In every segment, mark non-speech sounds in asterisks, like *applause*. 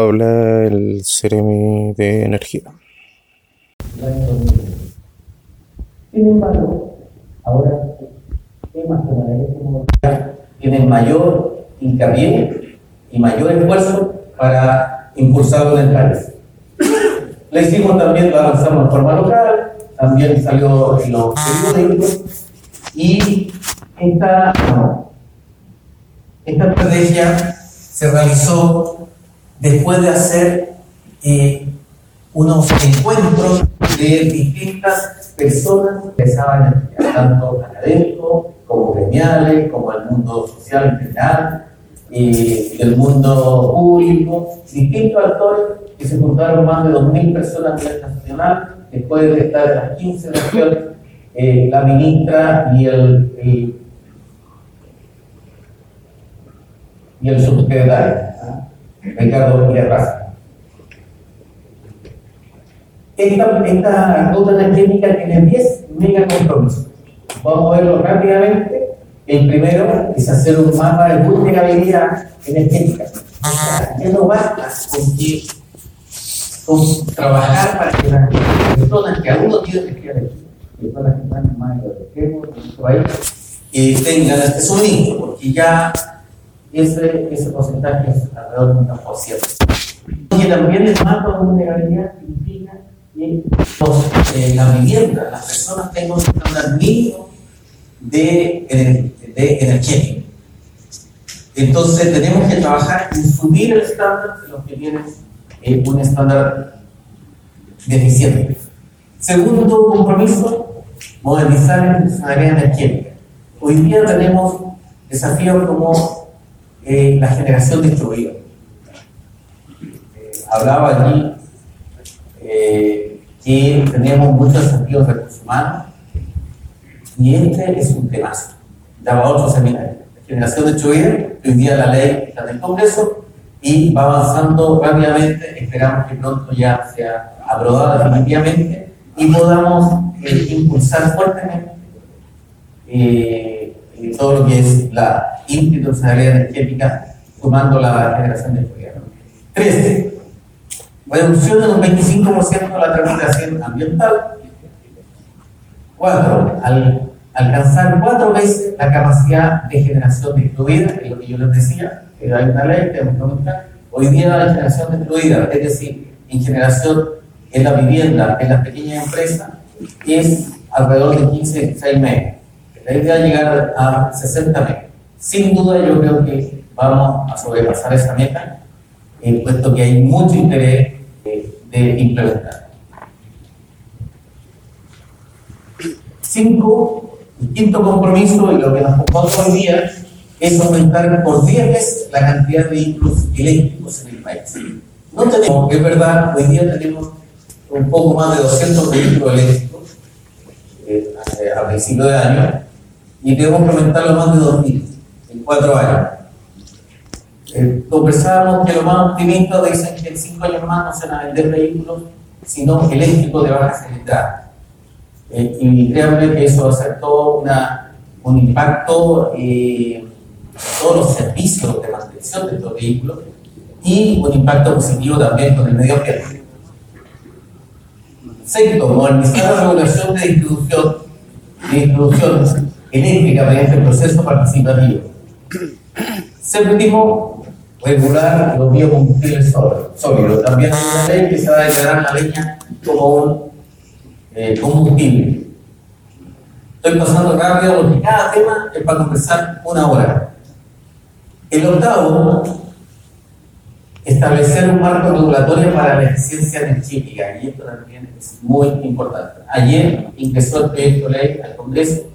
Habla el Ceremi de Energía. Sin embargo, ahora temas como la electromovilidad tienen mayor hincapié y mayor esfuerzo para impulsarlo en el país. Le hicimos también, lo avanzamos en forma local, también salió en los periódicos y esta, esta estrategia se realizó después de hacer eh, unos encuentros de distintas personas que estaban tanto académicos como gremiales, como el mundo social en general, y el mundo público, distintos actores que se juntaron más de 2.000 personas a nivel nacional, después de estar en las 15 regiones, eh, la ministra y el, el y el subsecretario, Ricardo Villarraza. Esta, esta ruta energética tiene 10 mega compromisos. Vamos a verlo rápidamente. El primero es hacer un mapa de vulnerabilidad energética. Ya no basta con, trabajar para que las personas que aún no tienen energía eléctrica, personas que están en más de los extremos de nuestro país, tengan este suministro, porque ya ese, ese porcentaje es alrededor de un 1%. Y el mapa de vulnerabilidad significa que los, eh, la vivienda, las personas tengan un estándar mínimo de, de energético. Entonces tenemos que trabajar en subir el estándar de los que tienen eh, un estándar deficiente. Segundo compromiso, modernizar la área energética. Hoy día tenemos desafíos como eh, la generación distribuida. Eh, hablaba allí eh, que tenemos muchos desafíos de recursos humanos y este es un tema. Daba otro seminario. La generación distribuida, hoy día la ley está en el Congreso y va avanzando rápidamente. Esperamos que pronto ya sea aprobada definitivamente y podamos impulsar fuertemente todo lo que es la institucionalidad energética, tomando la generación de gobierno. 13. Reducción en un 25% de la tramitación ambiental. 4. Al alcanzar cuatro veces la capacidad de generación distribuida, es lo que yo les decía, que hay una ley que implementar. Hoy día la generación distribuida, es decir, en generación en la vivienda, en las pequeñas empresas, es alrededor de 15, 16 meses. La llegar a 60 metros. Sin duda yo creo que vamos a sobrepasar esa meta, eh, puesto que hay mucho interés eh, de implementar. Cinco, el quinto compromiso y lo que nos compone hoy día es aumentar por 10 veces la cantidad de vehículos eléctricos en el país. No tenemos, es verdad, hoy día tenemos un poco más de 200 vehículos eléctricos eh, a principio de año, y debemos aumentarlo más de 2.000 en cuatro años. Eh, que lo más optimista dicen que en cinco años más no se van a vender vehículos, sino eléctricos de baja cilindrada. Eh, y créanme que eso va a ser todo un impacto eh, en todos los servicios de mantención de estos vehículos y un impacto positivo también con el medio ambiente. Sexto, modernizar la regulación de distribución, de distribución eléctrica mediante el proceso participativo. Séptimo, regular los biocombustibles sólidos. También hay una ley que se va a declarar la leña como un eh, combustible. Estoy pasando rápido porque cada tema es para conversar una hora. El octavo, establecer un marco regulatorio para la eficiencia energética, y esto también es muy importante. Ayer ingresó el proyecto de ley al Congreso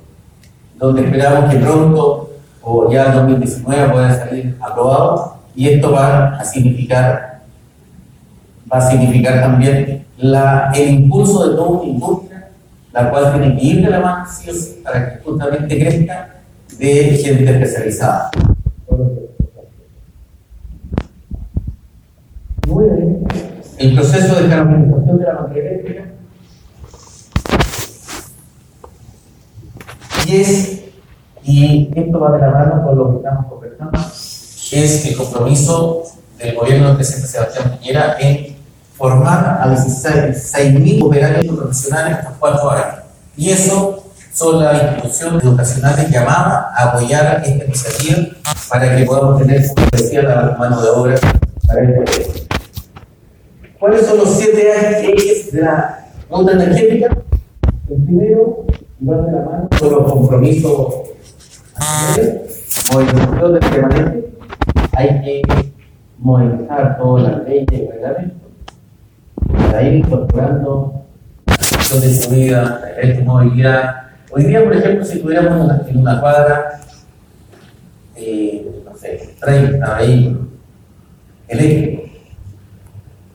donde esperamos que pronto o ya en 2019 pueda salir aprobado y esto va a significar va a significar también la, el impulso de toda una industria la cual tiene que ir de la mano sí o sí, para que justamente crezca de gente especializada. El proceso de carbonización de la materia eléctrica es, y esto va de la mano con lo que estamos conversando, es el compromiso del gobierno del presidente Sebastián Piñera en formar a 16.000 operarios profesionales por cuatro años. Y eso son las instituciones educacionales llamadas a apoyar esta iniciativa para que podamos tener, como decía, la mano de obra para este proyecto. ¿Cuáles son los siete ejes de la ruta energética? El primero, llevar de la mano son los compromisos movilización del permanente. Hay que movilizar todas las leyes y reglamentos para ir incorporando gestión de seguridad, la electromovilidad. Hoy día, por ejemplo, si tuviéramos una, en una cuadra, eh, no sé, 30 vehículos eléctricos,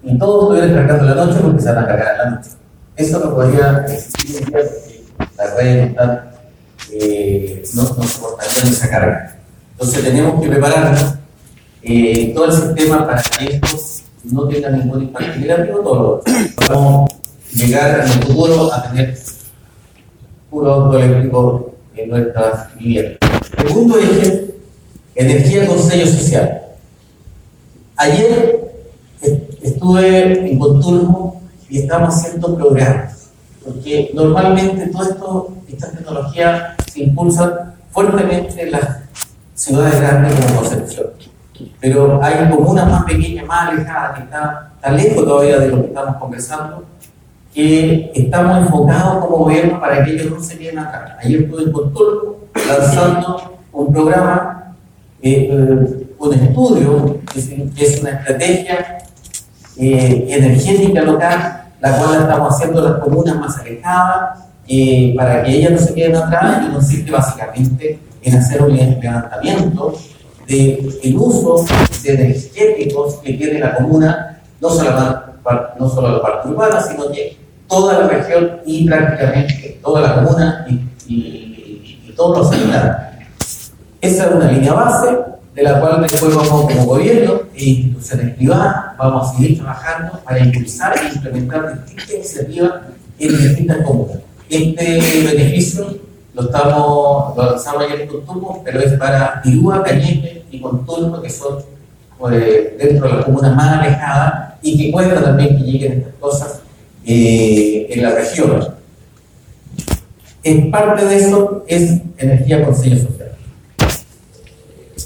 y todos estuvieran cargando la noche porque se van a cargar en la noche. Eso no podría existir porque las redes están, eh, no, no soportarían esa carga. Entonces tenemos que prepararnos eh, todo el sistema para que esto no tenga ningún impacto negativo, todo Vamos llegar en el futuro a tener puro auto eléctrico en nuestras viviendas. Segundo eje, energía con sello social. Ayer estuve en Conturmo y estamos haciendo programas, porque normalmente todo esto, estas tecnologías se impulsan fuertemente en las ciudades grandes como Concepción. Pero hay comunas más pequeñas, más alejadas, que están tan lejos todavía de lo que estamos conversando, que estamos enfocados como gobierno para que ellos no se queden acá. Ayer estuve en Conturmo lanzando un programa, eh, eh, un estudio, que es una estrategia eh, energética local, la cual estamos haciendo las comunas más alejadas, eh, para que ellas no se queden atrás y consiste básicamente en hacer un levantamiento del uso de energéticos que tiene la comuna, no solo, la, no solo la parte urbana, sino que toda la región y prácticamente toda la comuna y, y, y todos los habitantes. Esa es una línea base de la cual después vamos como gobierno e instituciones privadas, vamos a seguir trabajando para impulsar e implementar distintas iniciativas en distintas comunas. Este beneficio lo estamos lo lanzamos ayer en Conturmo, pero es para Tirúa, Cañete y Conturmo, que son pues, dentro de las comunas más alejadas y que cuesta también que lleguen estas cosas eh, en la región. En parte de eso es energía con sello social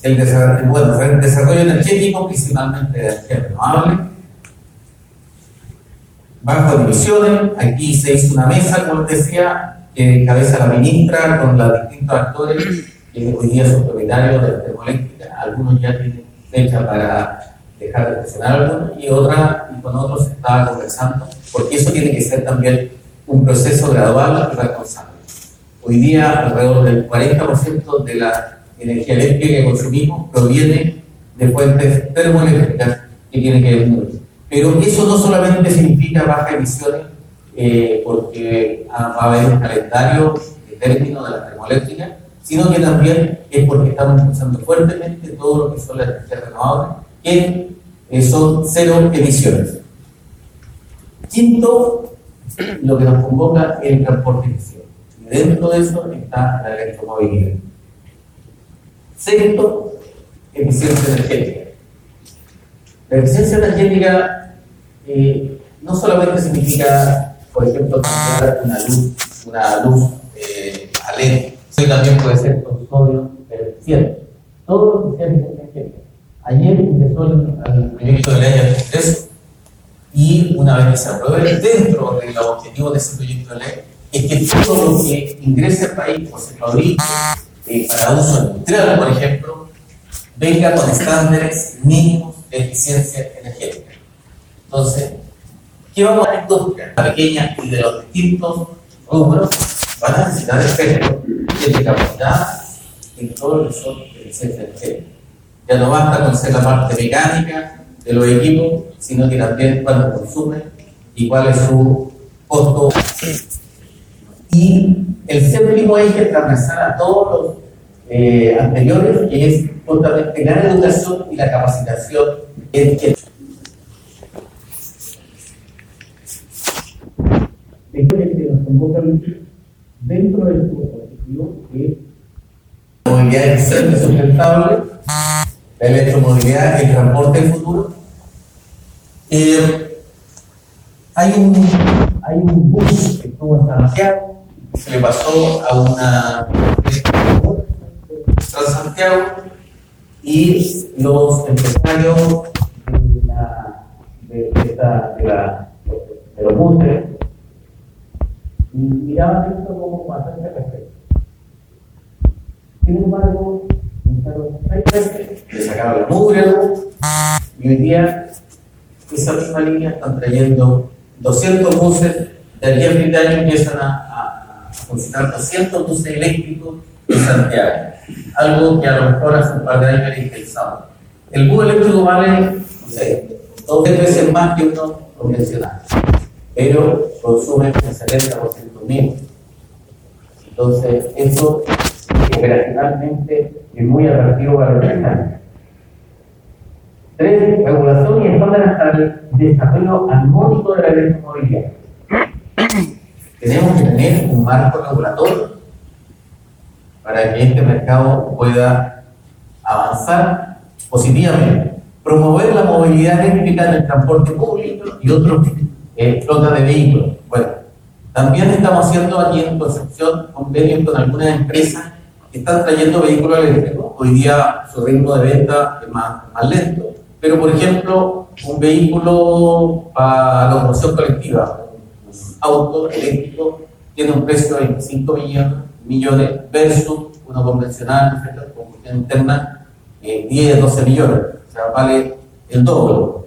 el desarrollo, energético, principalmente de energía renovable, bajo emisiones, aquí se hizo una mesa, como les decía, que cabeza la ministra con los distintos actores que hoy día son propietarios de la termoeléctrica, algunos ya tienen fecha para dejar de funcionar algunos y otra y con otros estaba conversando, porque eso tiene que ser también un proceso gradual y responsable. Hoy día alrededor del 40% de la energía eléctrica que consumimos proviene de fuentes termoeléctricas que tienen que ver. Pero eso no solamente significa bajas emisiones, eh, porque va a haber un calendario de término de la termoeléctrica, sino que también es porque estamos impulsando fuertemente todo lo que son las energías renovables, que eh, son cero emisiones. Quinto, lo que nos convoca es el transporte emisión. Y dentro de eso está la electromovilidad. Sexto, eficiencia energética. La eficiencia energética eh, no solamente significa, por ejemplo, una luz, una luz eh, a LED, sino también puede ser con sodio eficiente. Todo lo que sea energética. Ayer ingresó al proyecto de ley al y una vez que se apruebe, dentro de los objetivos de ese proyecto de ley, es que todo lo que ingrese al país o se fabrique eh, para uso industrial, por ejemplo, venga con estándares mínimos de eficiencia energética. Entonces, ¿qué vamos a industria? La pequeña y de los distintos rubros van a necesitar efectos de capacidad en todo lo que son eficiencia energética. Ya no basta con ser la parte mecánica de los equipos, sino que también cuánto consume y cuál es su costo y el séptimo eje transversal a todos los eh, anteriores, que es justamente la educación y la capacitación en que que nos convoca dentro del objetivo que es movilidad sustentable, la electromovilidad, el transporte del futuro. Eh, hay, un, hay un bus que estuvo en Santiago, se le pasó a una Santiago y los empresarios de, la, de, de, de los buses y miraban esto como bastante perfecto. Sin embargo, le sacaron la mugre y hoy día esa misma línea están trayendo 200 buses del día fin de año empiezan a, a, a funcionar 200 buses eléctricos en Santiago. Algo que a lo mejor hace un par de años era impensado. El bus eléctrico vale, no sé, dos veces más que uno convencional, pero consume un 70% menos. Entonces, eso operacionalmente es muy atractivo para los empresarios. Tres, regulación y estándares para el desarrollo armónico de la electromovilidad. Tenemos que tener un marco regulatorio para que este mercado pueda avanzar positivamente. Promover la movilidad eléctrica en el transporte público y otros eh, flotas de vehículos. Bueno, también estamos haciendo aquí en Concepción convenios con algunas empresas que están trayendo vehículos eléctricos. Hoy día su ritmo de venta es más, más lento. Pero, por ejemplo, un vehículo para la locomoción colectiva, auto eléctrico, tiene un precio de 25 millones, versus uno convencional, ¿cierto? combustión interna, eh, 10, 12 millones. O sea, vale el doble.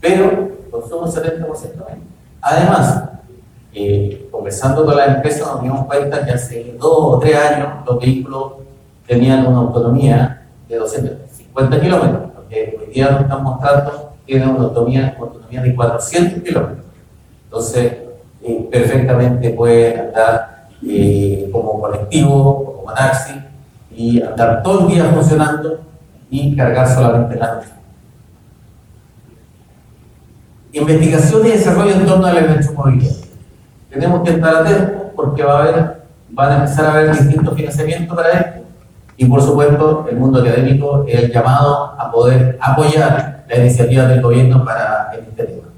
Pero consume 70% menos. Además, eh, conversando con la empresa nos dimos cuenta que hace dos o tres años los vehículos tenían una autonomía de 250 kilómetros, porque hoy día nos están mostrando tienen una autonomía, una autonomía de 400 kilómetros. Entonces, perfectamente puede andar eh, como colectivo, como taxi, y andar todo el día funcionando y cargar solamente la noche. Investigación y desarrollo en torno a la electromovilidad tenemos que estar atentos porque va a haber, van a empezar a haber distintos financiamientos para esto y por supuesto el mundo académico es el llamado a poder apoyar la iniciativa del gobierno para este tema.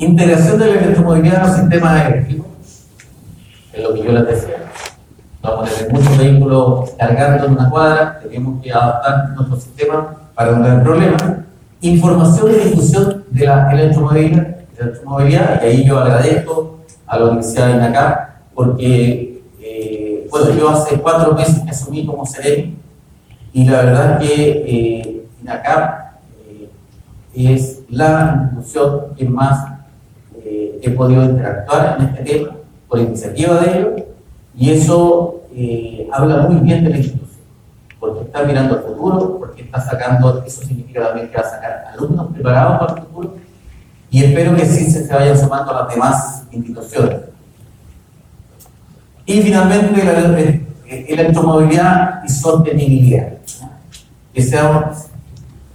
Integración de la electromovilidad en los sistemas eléctricos, es lo que yo les decía. Vamos a tener muchos vehículos cargando en una cuadra, tenemos que adaptar nuestro sistema para no tener problemas. Información y difusión de la electromovilidad, electromovilidad y ahí yo agradezco a la Universidad de INACAP, porque, eh, bueno, yo hace cuatro meses que asumí como sereno y la verdad que eh, INACAP eh, es la institución que más he podido interactuar en este tema por iniciativa de ellos y eso eh, habla muy bien de la institución porque está mirando al futuro, porque está sacando, eso significa también que va a sacar alumnos preparados para el futuro y espero que sí se vayan sumando las demás instituciones. Y finalmente la electromovilidad y sostenibilidad. Que sea,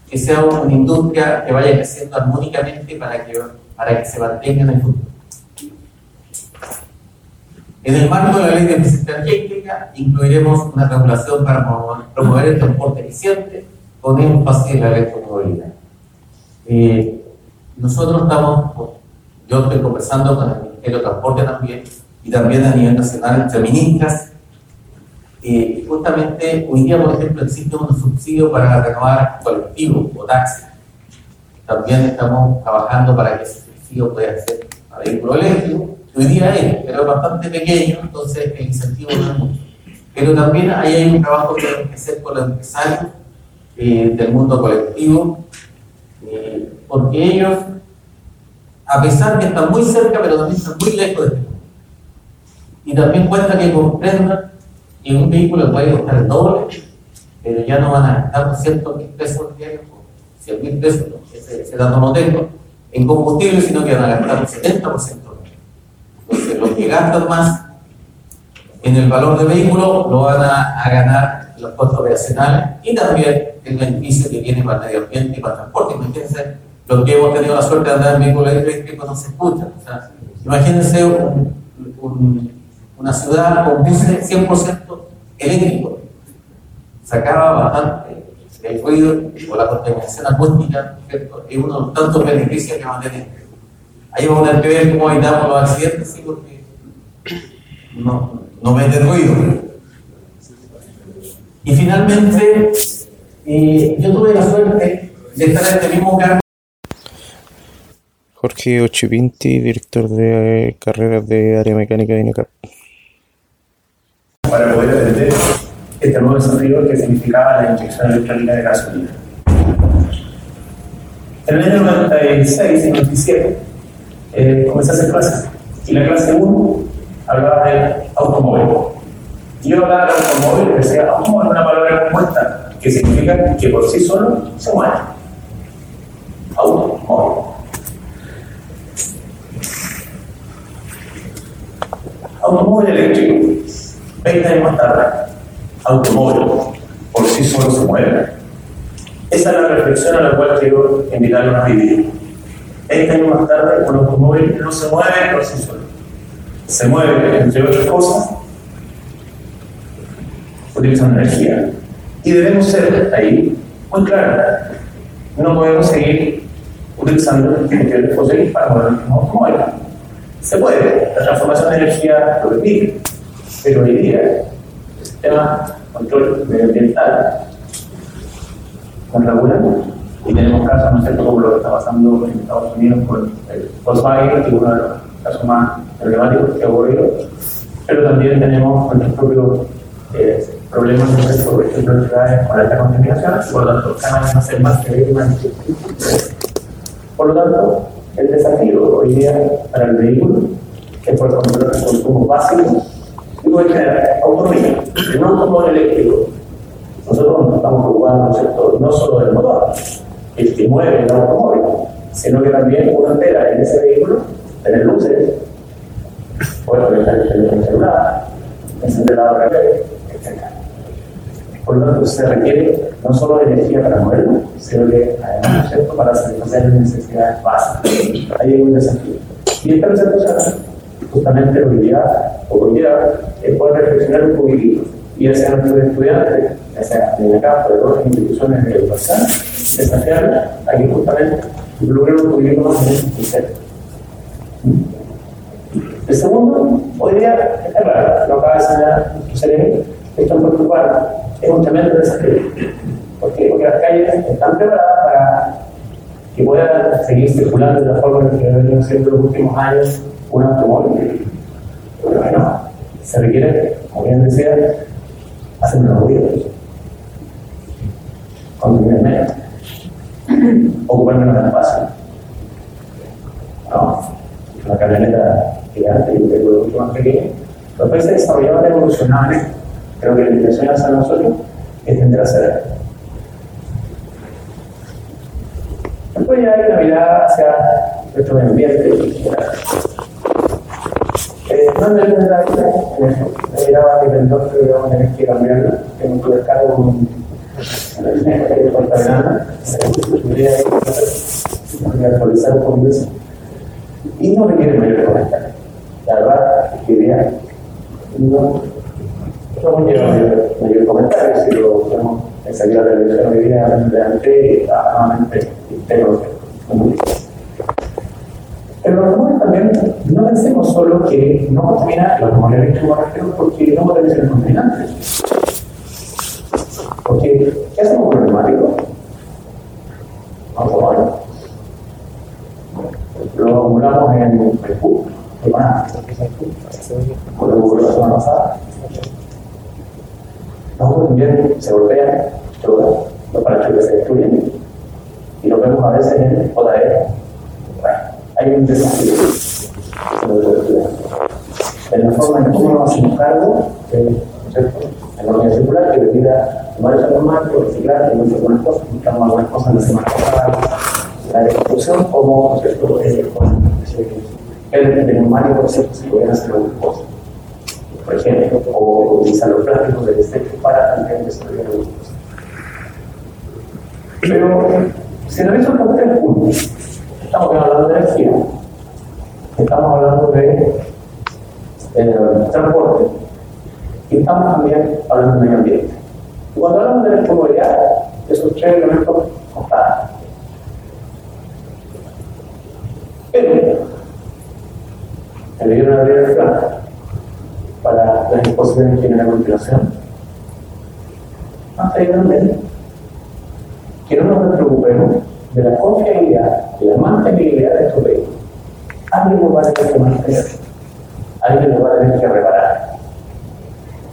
que sea una industria que vaya creciendo armónicamente para que, para que se mantenga en el futuro. En el marco de la ley de eficiencia energética incluiremos una regulación para promover el transporte eficiente con énfasis en la electromovilidad. Eh, nosotros estamos, yo estoy conversando con el Ministerio de Transporte también, y también a nivel nacional entre ministras. Eh, justamente hoy día, por ejemplo, existe un subsidio para renovar colectivos o taxis. También estamos trabajando para que ese subsidio pueda ser a vehículo eléctrico. Hoy día es, pero es bastante pequeño, entonces el incentivo no es mucho. Pero también ahí hay un trabajo que tenemos que hacer con los empresarios eh, del mundo colectivo, eh, porque ellos, a pesar que están muy cerca, pero también están muy lejos de esto. Y también cuesta que comprendan que un vehículo puede costar el doble, pero ya no van a gastar 200 mil pesos diarios, 100 mil pesos, ese, ese, dato no tengo, en combustible, sino que van a gastar un 70% menos. Entonces, los que gastan más en el valor del vehículo lo van a, ganar los costos operacionales y también el beneficio que tiene para el medio ambiente y para el transporte. Imagínense, los que hemos tenido la suerte de andar en vehículos eléctricos no se escuchan. Imagínense un, un, una ciudad con buses 100% eléctricos. Sacaba bastante el ruido o la contaminación acústica, ¿cierto? Es uno de los tantos beneficios que va a tener. Ahí vamos a tener que ver cómo evitamos los accidentes, ¿sí? porque no, no mete ruido. Y finalmente, eh, yo tuve la suerte de estar en este mismo cargo. Jorge Ochipinti, director de eh, carreras de área mecánica de INECAP. Para poder atender este nuevo desafío que significaba la inyección electrónica de gasolina. En el año 96 y 97 eh, comencé a hacer clases y la clase 1 hablaba de automóvil. Y yo hablaba de automóvil decía, automóvil es una palabra compuesta que significa que por sí solo se mueve. Automóvil. Automóvil eléctrico. 20 años más tarde, automóvil por sí solo se mueve. Esa es la reflexión a la cual quiero invitarlos a vivir. 20 años más tarde, un automóvil no se mueve por sí solo. Se mueve, entre otras cosas, utilizando energía. Y debemos ser ahí muy claros. No podemos seguir utilizando combustibles fósiles para mover un automóvil. Se puede, la transformación de energía lo permite, pero hoy día el sistema control medioambiental con regulando y tenemos casos, ¿no es cierto?, como lo que está pasando en Estados Unidos con el Volkswagen, que es uno de los casos más emblemáticos que ha ocurrido, pero también tenemos nuestros propios eh, problemas, ¿no es cierto?, por ejemplo, en con alta contaminación, por lo tanto, cada vez más que más Por lo tanto, el desafío hoy día para el vehículo es por controlar los consumos básicos y puede tener autonomía, en un automóvil eléctrico. Nosotros no estamos preocupados ¿no es no solo del motor, el que mueve el automóvil, sino que también uno espera en ese vehículo tener luces, poder conectar el teléfono celular, encender la hora etc. Por lo tanto, se requiere no solo de energía para moverlo, sino que además, para satisfacer las necesidades básicas. Ahí hay un desafío. Y esta presentación justamente lo que o conlleva, es poder reflexionar un poquitito y hacia nuestros estudiantes, acá, de todas las instituciones de educación, desafiarlos a que justamente logren más en ese concepto. El segundo, hoy día, es raro, lo acaba de señalar nuestro cerebro, esto en Portugal es un tremendo desafío. ¿Por qué? Porque las calles están preparadas para que puedan seguir circulando de la forma en que deberían siendo los últimos años un automóvil. Pero bueno, se requiere, como bien decía, hacer unos ruidos, consumir menos, ocupar menos espacio. No, una camioneta gigante y un vehículo mucho más pequeño. Los países desarrollados evolucionaron, creo que la intención hacia nosotros es tender a ser. Después ya hay una mirada hacia nuestro medio ambiente. No me en la vida en. Me que entonces que cambiarla. Que actualizar un poco eso. Y no mayor comentario. La verdad es que idea no, no conlleva mayor, mayor comentario. Si lo salir a la televisión hoy día, pero los automóviles también, no pensemos solo que no contamina los automóviles eléctricos porque no pueden ser contaminantes. Porque, ¿qué hacemos con el neumático? Automóvil. Lo acumulamos en Facebook, semana, por lo que la semana pasada. Los autos también se golpean, chocan, los parachoques se destruyen, y lo vemos a veces en el JR hay un desafío en la forma en cómo nos hacemos cargo de la economía circular que debiera tomar esa normativa, reciclar y muchas buenas cosas, buscamos algunas cosas en la semana pasada, la destrucción como ¿cierto? el neumático por cierto, se pueden hacer algunas cosas. Por ejemplo, o utilizar los plásticos del desecho para también desarrollar algunas cosas. Pero si analizamos los tres puntos, estamos hablando de energía, estamos hablando de eh, transporte y estamos también hablando de medio ambiente. Y cuando hablamos de electromovilidad, eso esos tres elementos contados. Pero, me dieron una breve planta para las exposiciones que vienen a continuación. Hasta ahí también. Que no nos preocupemos de la confiabilidad y la mantenibilidad de estos vehículos. Alguien nos va a tener que mantener, alguien nos va a tener que reparar.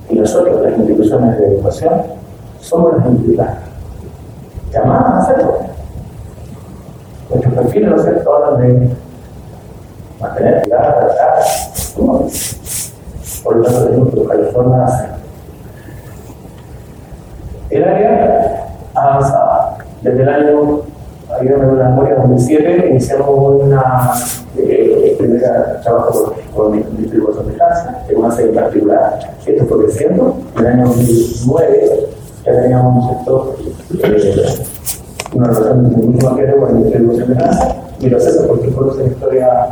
Y nosotros, las instituciones de educación, somos las implicadas. Llamadas a hacerlo. Nuestros perfiles, ¿no es cierto?, hablan de mantener actividad, tratar. Por lo tanto, tenemos que buscar la forma de hacerlo. El área avanzada. Desde el año, memoria, 2007, iniciamos una eh, primera trabajo con, con distribución de casa, en una serie particular. Esto fue creciendo. En el año 2009 ya teníamos ¿no es cierto? Eh, una relación mucho más grande con la distribución de casa y lo sé porque fue una historia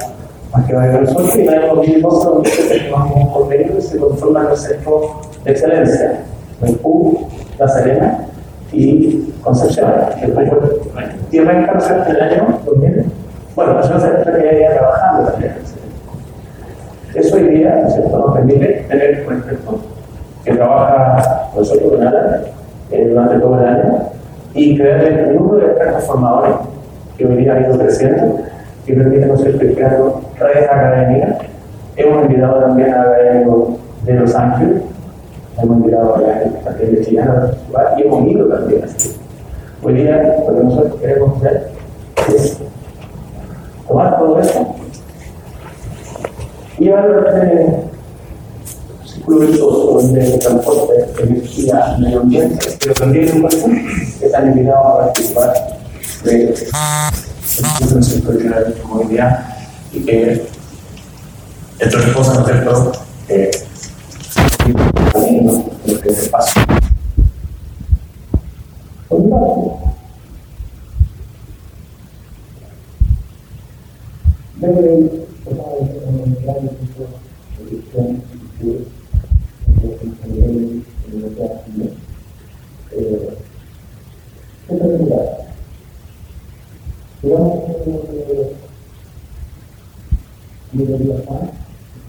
más que va a sol y en el año 2012 donde firmamos un convenio y se conforma el centro de excelencia, Maipú, La Serena y Concepción. Después fue tierra en cárcel en el año 2000. Bueno, yo no sé que ya trabajando también. Eso hoy día ¿cierto? nos permite tener un experto que trabaja nosotros con ALA eh, durante todo el año y crear el número de expertos formadores que hoy día ha ido creciendo y permite no ser creando redes académicas. Hemos invitado también a académicos de Los Ángeles, hemos invitado a la gente chilena y hemos ido también así. Hoy día lo que nosotros queremos hacer es tomar todo esto y llevarlo a un círculo virtuoso donde el transporte, energía, medio ambiente, pero también educación, que están invitados a participar de el sector de comunidad y que estas cosas, ¿no es cierto?, meno perché è passato. Deve trovare un grande di soluzione di cui le terapie e sempre diverse. Vediamo come lo dobbiamo fare.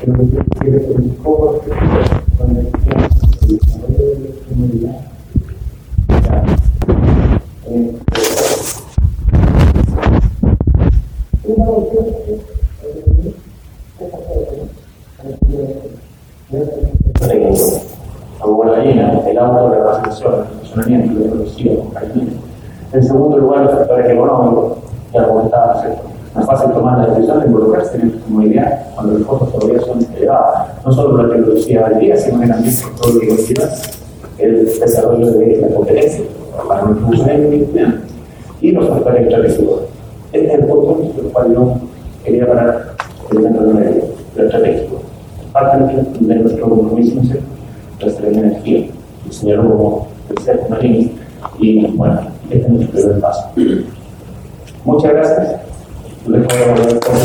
que se pasa. como la gallina, el auto, la representación, el En segundo lugar, los factores económicos, ¿cierto? No es fácil tomar la decisión de involucrarse en esta comunidad cuando los costos todavía son elevados, no solo por la tecnología del día, sino también por que conlleva el desarrollo de la competencia para nuestros usuarios y los factores estratégicos. Este es el punto por el cual yo quería parar el centro de lo estratégico. Parte de nuestro compromiso, ¿no es cierto? nuestra energía, diseñarlo como tercer marino y bueno, este es nuestro primer paso. Muchas gracias. Voy a volver con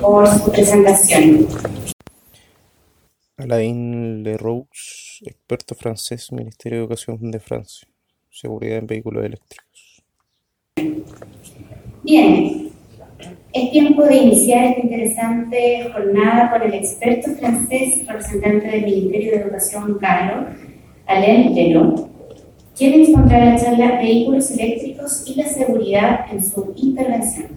por su presentación. Alain Leroux, experto francés, Ministerio de Educación de Francia, Seguridad en Vehículos Eléctricos. Bien, es tiempo de iniciar esta interesante jornada con el experto francés, representante del Ministerio de Educación, Carlos, Alain Leroux, quien expondrá la charla Vehículos Eléctricos y la Seguridad en su intervención.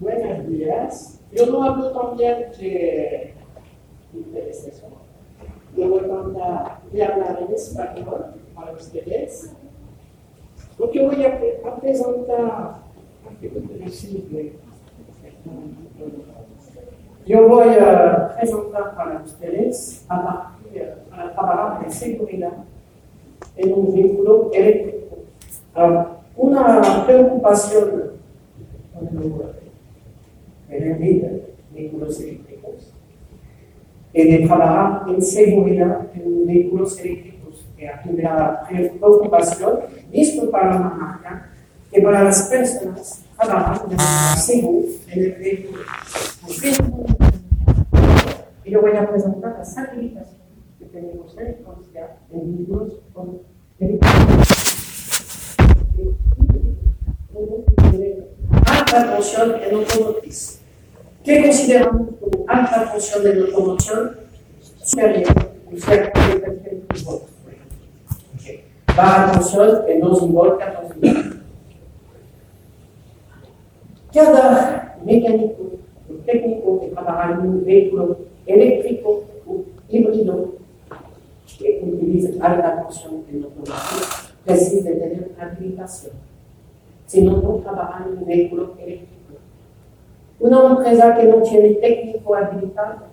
Buenos días. Yo no hablo también de intereses. yo voy a hablar en español para ustedes, porque voy a, a presentar, yo voy a presentar para ustedes a partir para trabajar de seguridad en un vehículo eléctrico. una preocupación en el vehículos eléctricos y de trabajar en seguridad en vehículos eléctricos, que aquí la preocupación, visto para la marca, que para las personas de en el vehículo. Y yo voy a presentar las habilitaciones que tenemos en en vehículos con alta tensión en automotriz. ¿Qué consideramos como alta tensión de locomoción? Superior, cerca de 300 Baja tensión en 2 volt, 14 volt. Cada mecánico o técnico que trabaja en un vehículo eléctrico o híbrido que utiliza alta tensión en automotriz precisa tener habilitación. Si no, no trabaja en un vehículo eléctrico. Una empresa que no tiene técnico habilitado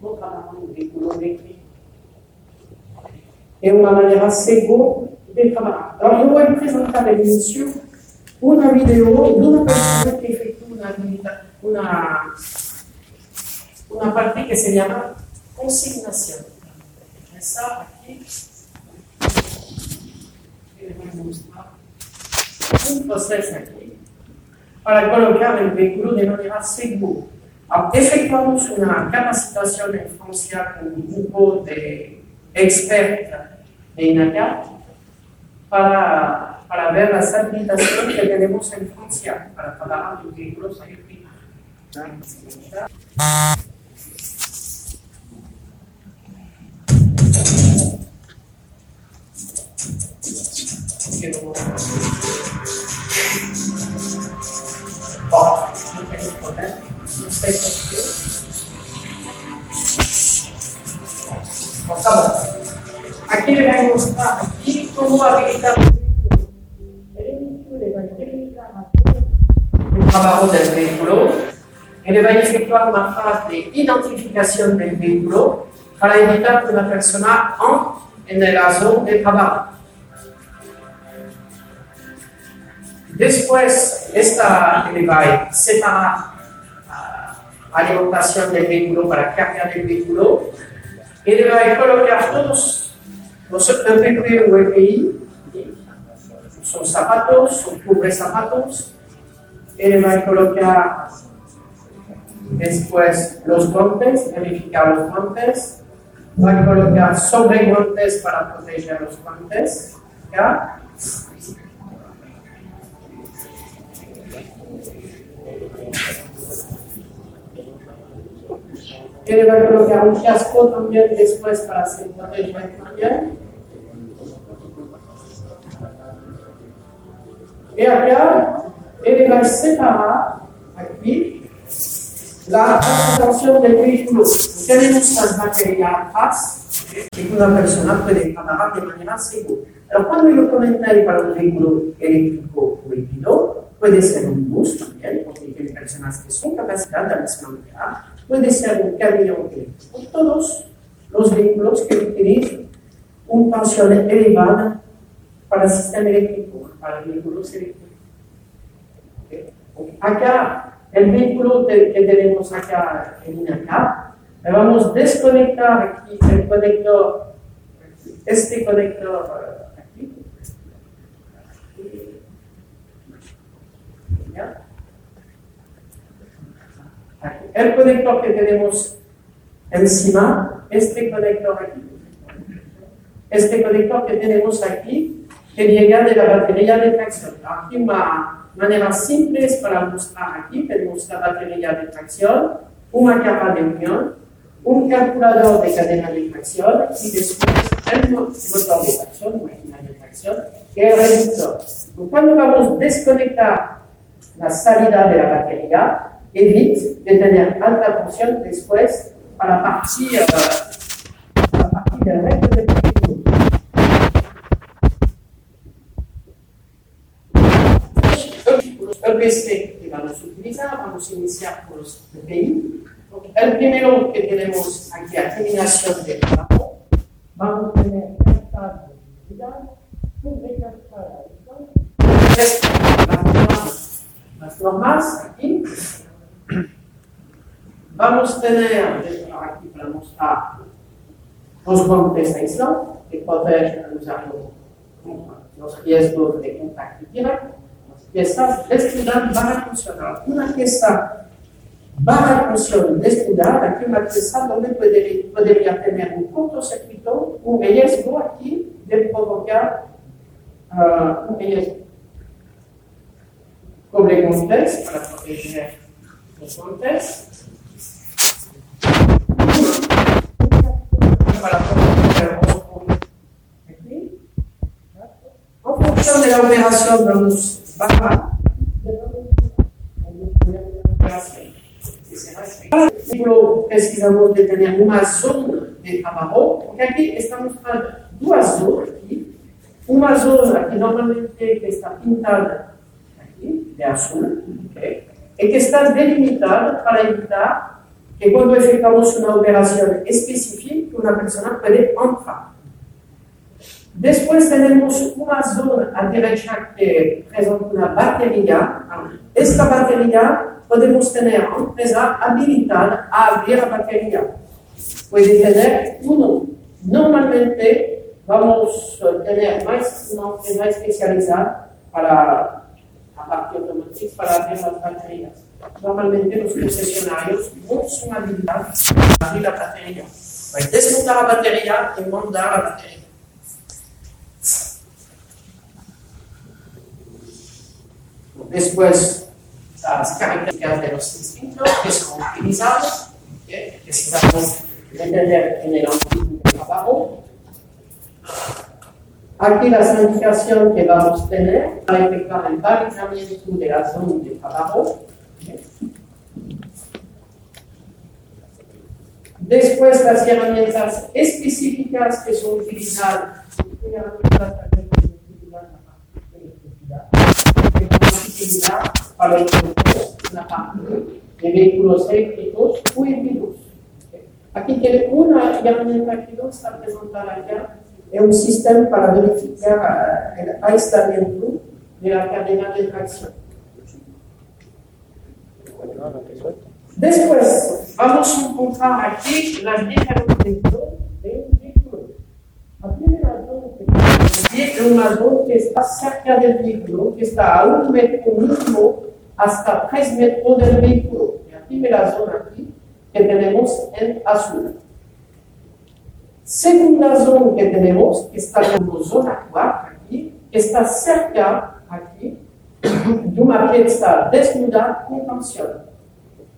no trabaja en un vehículo eléctrico. Es una manera segura de trabajar. Ahora yo voy a presentar el inicio una video de que efectúa una, una, una parte que se llama consignación. Esa aquí, le voy a mostrar para colocar el vehículo de manera segura. Efectuamos una capacitación en Francia con un grupo de expertos de INACAP para, para ver las habilitaciones que tenemos en Francia para trabajar en vehículos eléctricos. Que no, uma fase de identificação do veículo para evitar que uma pessoa entre na zona de trabalho. Después, esta, ele vai separar a alimentación del vehículo para cargar el vehículo. Ele vai colocar todos los EPI o EPI, son zapatos, son cubre zapatos. Ele vai colocar después los guantes, verificar los guantes. Va a colocar sobre guantes para proteger los guantes. ¿ya? Ele vai colocar um casco também depois para se proteger também. E agora, ele vai separar aqui a alimentação do veículo. Temos as baterias atrás, que uma pessoa pode trabalhar de maneira segura. Então, quando eu comentei para um veículo elétrico líquido, pode ser um bus também, porque tem pessoas que são capacitadas a desmantelar puede ser un camión eléctrico. Todos los vehículos que utilizan una tensión elevada para el sistema eléctrico, para vehículos eléctricos. Acá, el vehículo que tenemos acá en acá, vamos a desconectar aquí el conector, este conector aquí. ¿Ya? El conector que tenemos encima, este conector aquí. Este conector que tenemos aquí, que llega de la batería de tracción. Aquí una manera simple es para mostrar aquí, tenemos la batería de tracción, una capa de unión, un calculador de cadena de tracción y después el motor de tracción, máquina de tracción, que es el reductor. Cuando vamos a desconectar la salida de la batería, évite de tener alta tensión después para partir, para partir del resto del Los EPC que vamos a utilizar, vamos a iniciar por los PPI. El primero que tenemos aquí, aterminación de trabajo, vamos a tener esta recalcar las normas aquí. Vamos a tener, aquí para mostrar, los golpes aislados que protegen al los riesgos de contacto directo. Las piezas desnudadas van a funcionar. Una pieza va a funcionar desnudada, aquí una pieza donde podría, podría tener un cortocircuito, un riesgo aquí de provocar uh, un riesgo. Cobre golpes para proteger los golpes. Para proteger los aquí. En función de la operación vamos bajar. Ejemplo, precisamos de tener una zona de trabajo, porque aquí estamos mostrando dos zonas aquí. Una zona que normalmente que está pintada aquí, de azul, ¿okay? y que está delimitada para evitar que cuando efectuamos una operación específica, una persona puede entrar. Después tenemos una zona a derecha que presenta una batería. Esta batería podemos tener a empresa habilitada a abrir la batería. Puede tener uno. Normalmente vamos a tener más una empresa especializada para la parte automotriz para abrir las baterías. Normalmente los concesionarios no son habilitados para abrir la batería. Desmontar la batería y mandar la batería. Después, las características de los distintos que son utilizados, ¿okay? necesitamos entender en el ámbito de trabajo. Aquí la significación que vamos a tener para efectuar el balizamiento de la zona de trabajo. Después las herramientas específicas que son utilizadas para una parte de vehículos eléctricos o híbridos. Aquí tiene una herramienta que no está presentada acá, es un sistema para verificar el aislamiento de la cadena de tracción. Después, vamos a encontrar aquí las diferencias de La primera zona es una zona que está cerca del vehículo, que está a un metro mínimo hasta tres metros del vehículo. Y aquí ve la zona aquí que tenemos en azul. Segunda zona que tenemos, que está como zona 4 aquí, que está cerca aquí de una pieza desnuda con tensión.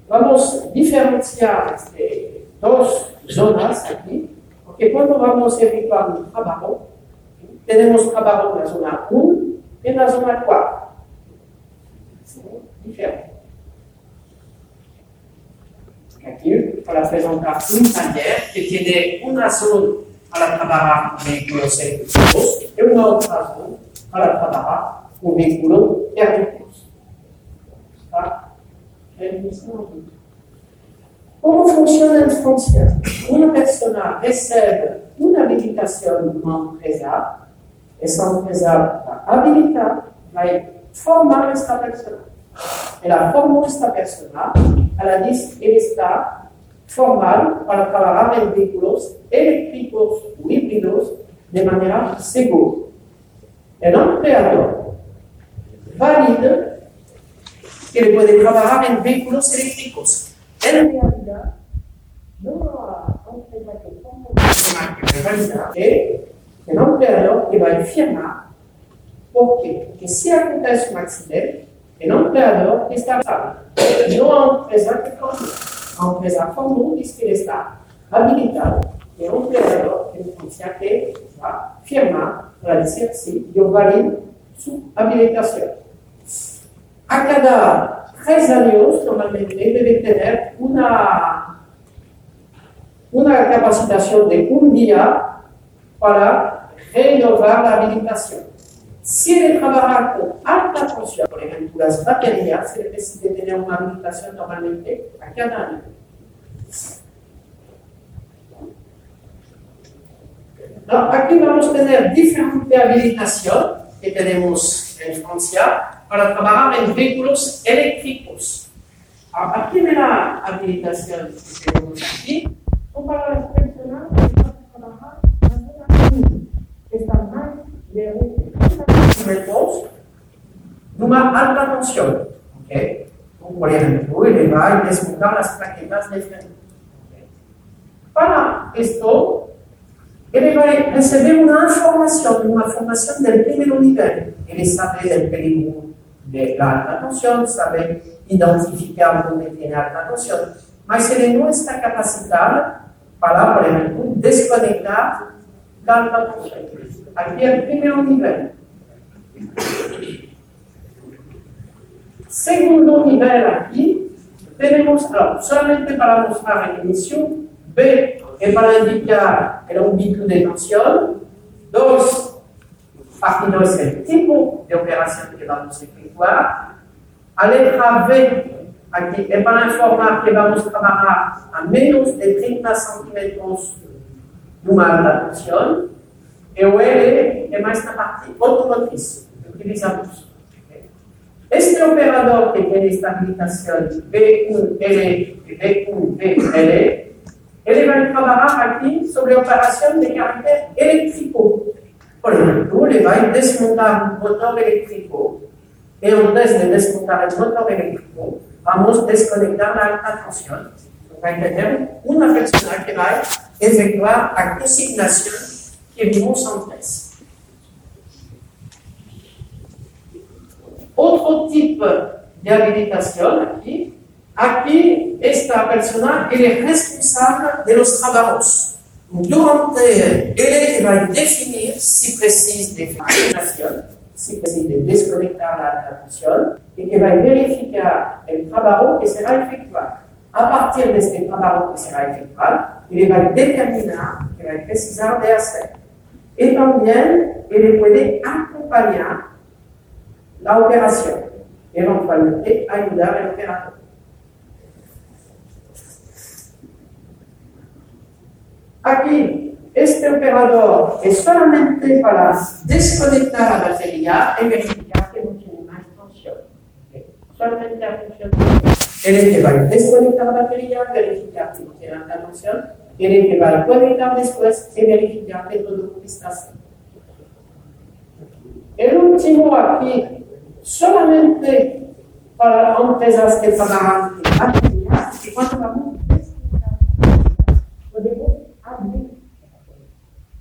Vamos a diferenciar este, dos zonas aquí, porque cuando vamos a efectuar un trabajo, tenemos trabajo en la zona 1 y en la zona 4. Diferente. Aquí, para presentar un taller que tiene una zona para trabajar vehículos eléctricos y una otra zona para trabajar con vehículos térmicos. ¿Está? ¿Cómo funciona en Francia? Una persona recibe una habilitación de una empresa, esa empresa va a habilitar, va a formar esta persona. Ela formó esta persona, ela diz que ele está formado para trabalhar em veículos eléctricos ou híbridos de maneira segura. O empregador valida que ele pode trabalhar em veículos eléctricos. En realidad, no que vai validar é o empregador que vai firmar. Por quê? Porque se acontece um acidente, o empregador está sábio. Não a empresa que formou. A empresa formou diz que ele está habilitado. E o empregador que confia que vai firmar para dizer se eu valido sua habilitação. A cada três anos, normalmente, deve ter uma, uma capacitação de um dia para renovar la habilitación. Si él trabaja con alta tensión, por ejemplo, las baterías, se necesita tener una habilitación normalmente a cada año. Aquí vamos a tener diferente habilitación que tenemos en Francia para trabajar en vehículos eléctricos. La habilitación que tenemos aquí. Son para las personas que van a trabajar en la zona 1, que están más de 30 metros de una alta tensión. ¿okay? Como por ejemplo, va a desmontar las plaquetas de. ¿okay? Para esto, ele vai receber uma informação, uma formação do primeiro nível. Ele sabe do perigo da alta tensão, sabe identificar onde tem alta tensão, mas ele não está capacitado para, por exemplo, desconectar da alta tensão. Aqui. Segundo nível aqui, temos, solamente para mostrar a emissão, B é para indicar era um bico de tensión. 2, partindo desse tipo de operação que vamos efetuar. A letra V aqui é para informar que vamos trabalhar a menos de 30 cm do ar da tension. E o L é mais na parte automotriz que utilizamos. Este operador que tem esta habilitação B1L e B1BL Eleven Cabara aquí sobre operación de carácter eléctrico. Por ejemplo, le va a desmontar un motor eléctrico. Y antes de desmontar el motor eléctrico, vamos a desconectar la alta tensión. Vai tener una persona que va a efectuar la consignación que vimos antes. Otro tipo de habilitación aquí Aquí esta persona es responsable de los trabajos. Durante él va a si precisa de facturación, si precisa de desconectar la atención y que va a verificar el trabajo que será efectuado. A partir de este trabajo que será efectuado, él va a determinar qué va a precisar de hacer. Y también él puede acompañar la operación, eventualmente ayudar al operador. Aquí, este operador es solamente para desconectar la batería y verificar que no tiene más tensión. Solamente la función. Tiene que va a desconectar la batería, verificar que no tiene alta tensión. Tiene que va a conectar después y verificar que todo está haciendo. El último aquí, solamente para empresas que trabajan en batería, y cuando vamos a desconectar, podemos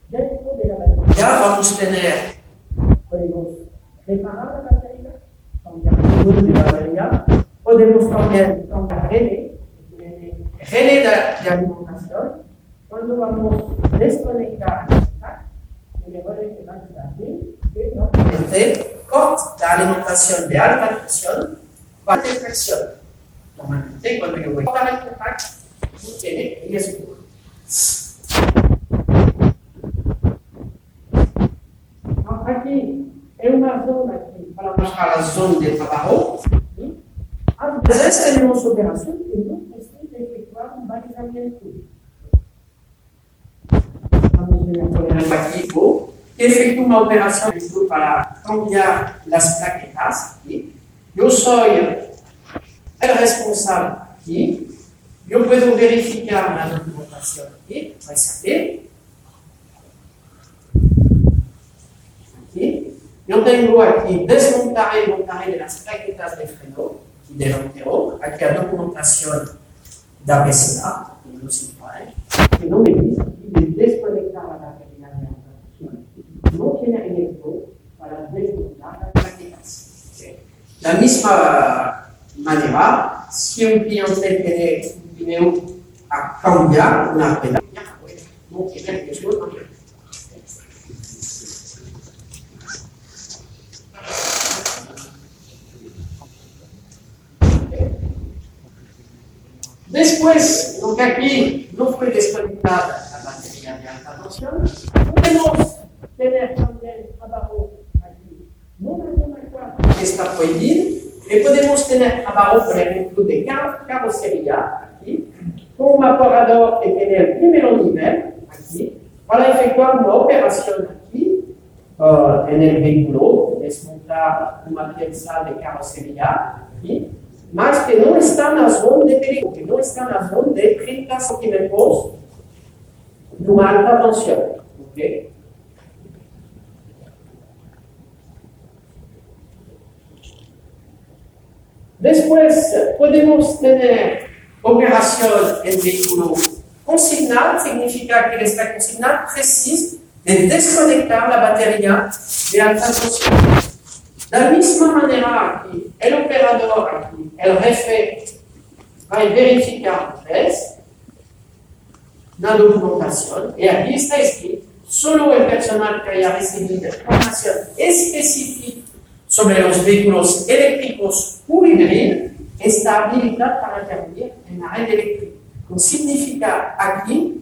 Dentro de la batería vamos a tener, podemos reparar la batería, cambiar el de la batería, podemos también cambiar relé, relé de, de alimentación, cuando vamos a desconectar el normalmente corte la alimentación de alta presión para presión. Normalmente cuando yo voy a cortar el contacto, tiene riesgo. Aquí é uma zona aqui para marcar a zona de trabalho. Às vezes temos operações que não precisam efetuar um balizamento. Vamos ver, exemplo, aqui, vou efetuar uma operação para cambiar as plaquetas. Aqui. Eu sou o responsável aqui. Eu posso verificar na documentação aqui, vai saber. Aqui. Eu tenho aqui desmontar e montar as plaquetas de freno delantero. Aqui a documentação da PCA, inclusive, que não me diz aqui de desconectar a bateria de alta Não tem eletro para desmontar as plaquetas. Da mesma maneira, se um cliente quer pneu a cambiar una pedal. No tiene riesgo de Después, lo que aquí no fue desconectada la batería de alta tensión, podemos tener también trabajo aquí. Acuerdo que está prohibido. Y podemos tener trabajo, por ejemplo, de car carrocería aquí, con un operador que tiene el primer nivel aquí, para efectuar una operación aquí uh, en el vehículo, desmontar una pieza de carrocería aquí, más que no está la zona de peligro, que no está la zona de 30 centímetros de una alta tensión. ¿okay? Después podemos tener operación en vehículo consignado, significa que esta consignado precisa de desconectar la batería de alta tensión. La misma manera que el operador aquí, el jefe, va a verificar tres, la documentación, y aquí está escrito, solo el personal que haya recibido información específica sobre los vehículos eléctricos o híbridos está habilitado para intervenir en la red eléctrica. Significa aquí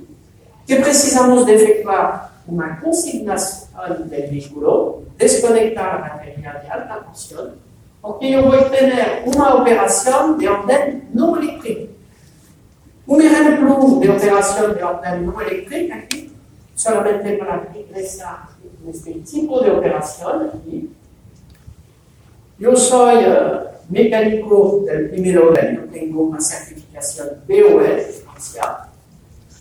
que precisamos de efectuar una consignación del vehículo, desconectar la batería de alta tensión, porque yo voy a tener una operación de orden no eléctrico. Un ejemplo de operación de orden no eléctrico aquí, solamente para ingresar en este tipo de operación aquí. Yo soy uh, mecánico del primer orden, tengo una certificación BOL de Francia.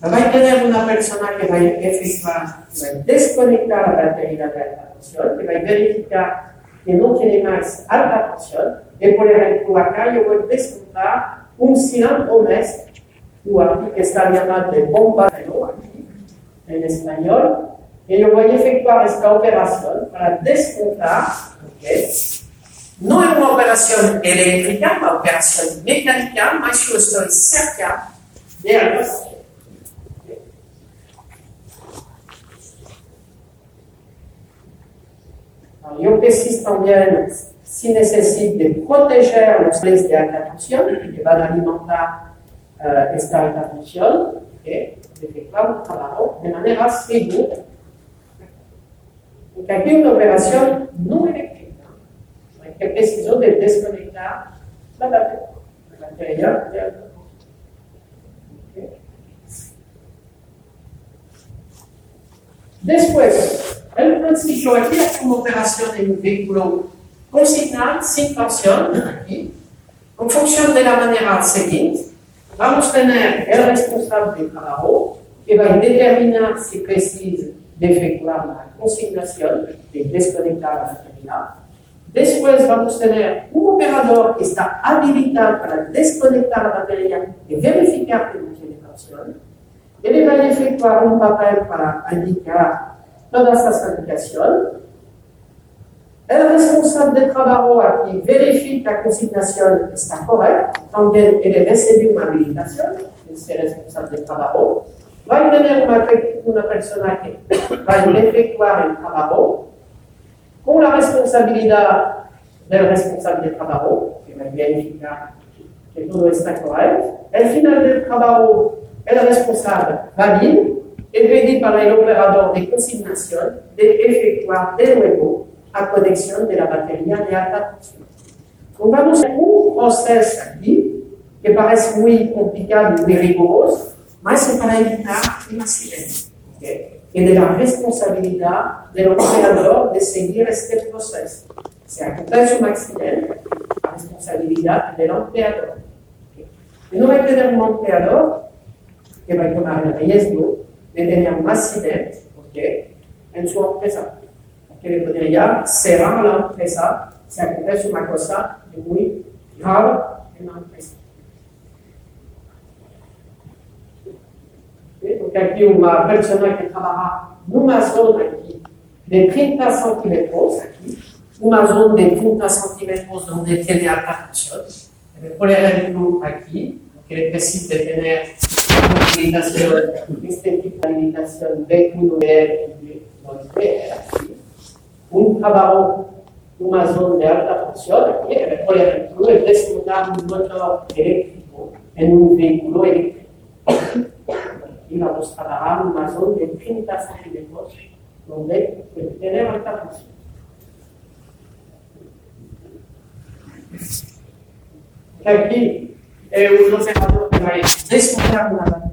Va a tener una persona que va a efectuar, va a desconectar la batería de alta tensión, que va a verificar que no tiene más alta tensión, y por ejemplo acá yo voy a descontar un cilindro mes, o aquí que está llamado de bomba de aquí, en español, y yo voy a efectuar esta operación para descontar, no es una operación eléctrica, una operación mecánica, mas yo estoy cerca de algo Preciso también si necesito de proteger los redes de alta tensión que van a alimentar uh, esta alta tensión, de efectuar un trabajo de manera segura. Porque aquí una operación no eléctrica, que preciso de desconectar la batería, la batería de alta. Después, el principio aquí una operación en un vehículo consignado sin tensión, aquí, en función de la manera siguiente, vamos a tener el responsable de trabajo que va a determinar si precisa de efectuar la consignación, de desconectar la batería. Después vamos a tener un operador que está habilitado para desconectar la batería y verificar que no tiene tensión. Él va a efectuar un papel para indicar todas estas indicaciones. El responsable de trabajo aquí verifica que la consignación está correcta, también él recibe una habilitación, este responsable de trabajo. Va a tener una, una persona que va a efectuar el trabajo con la responsabilidad del responsable de trabajo, que va a verificar que todo está correcto. Al final del trabajo, el responsable valide y pide para el operador de consignación de efectuar de nuevo la conexión de la batería de alta tensión. Pongamos un proceso aquí que parece muy complicado y muy riguroso, mas es para evitar un accidente. ¿okay? De la responsabilidad del operador de seguir este proceso. Si acontece un accidente, la responsabilidad del empleador. ¿okay? Y no va a tener un empleador que va a tomar el riesgo de tener un accidente ¿okay? en su empresa. Que le podría cerrar la empresa si acontece una cosa muy grave en la empresa. ¿Okay? Porque aquí una persona que trabaja en una zona aquí de 30 centímetros, aquí, una zona de 30 centímetros donde tiene alta tensión, por ejemplo aquí, que necesita tener una habilitación, este tipo de habilitación de un nivel, aquí, un trabajo, una zona de alta tensión, aquí, por ejemplo, el desmontar un motor eléctrico en un vehículo eléctrico. Y vamos a trabajar una zona de 30 centímetros donde tiene alta presión. Aquí es un operador que va a desmontar una batería para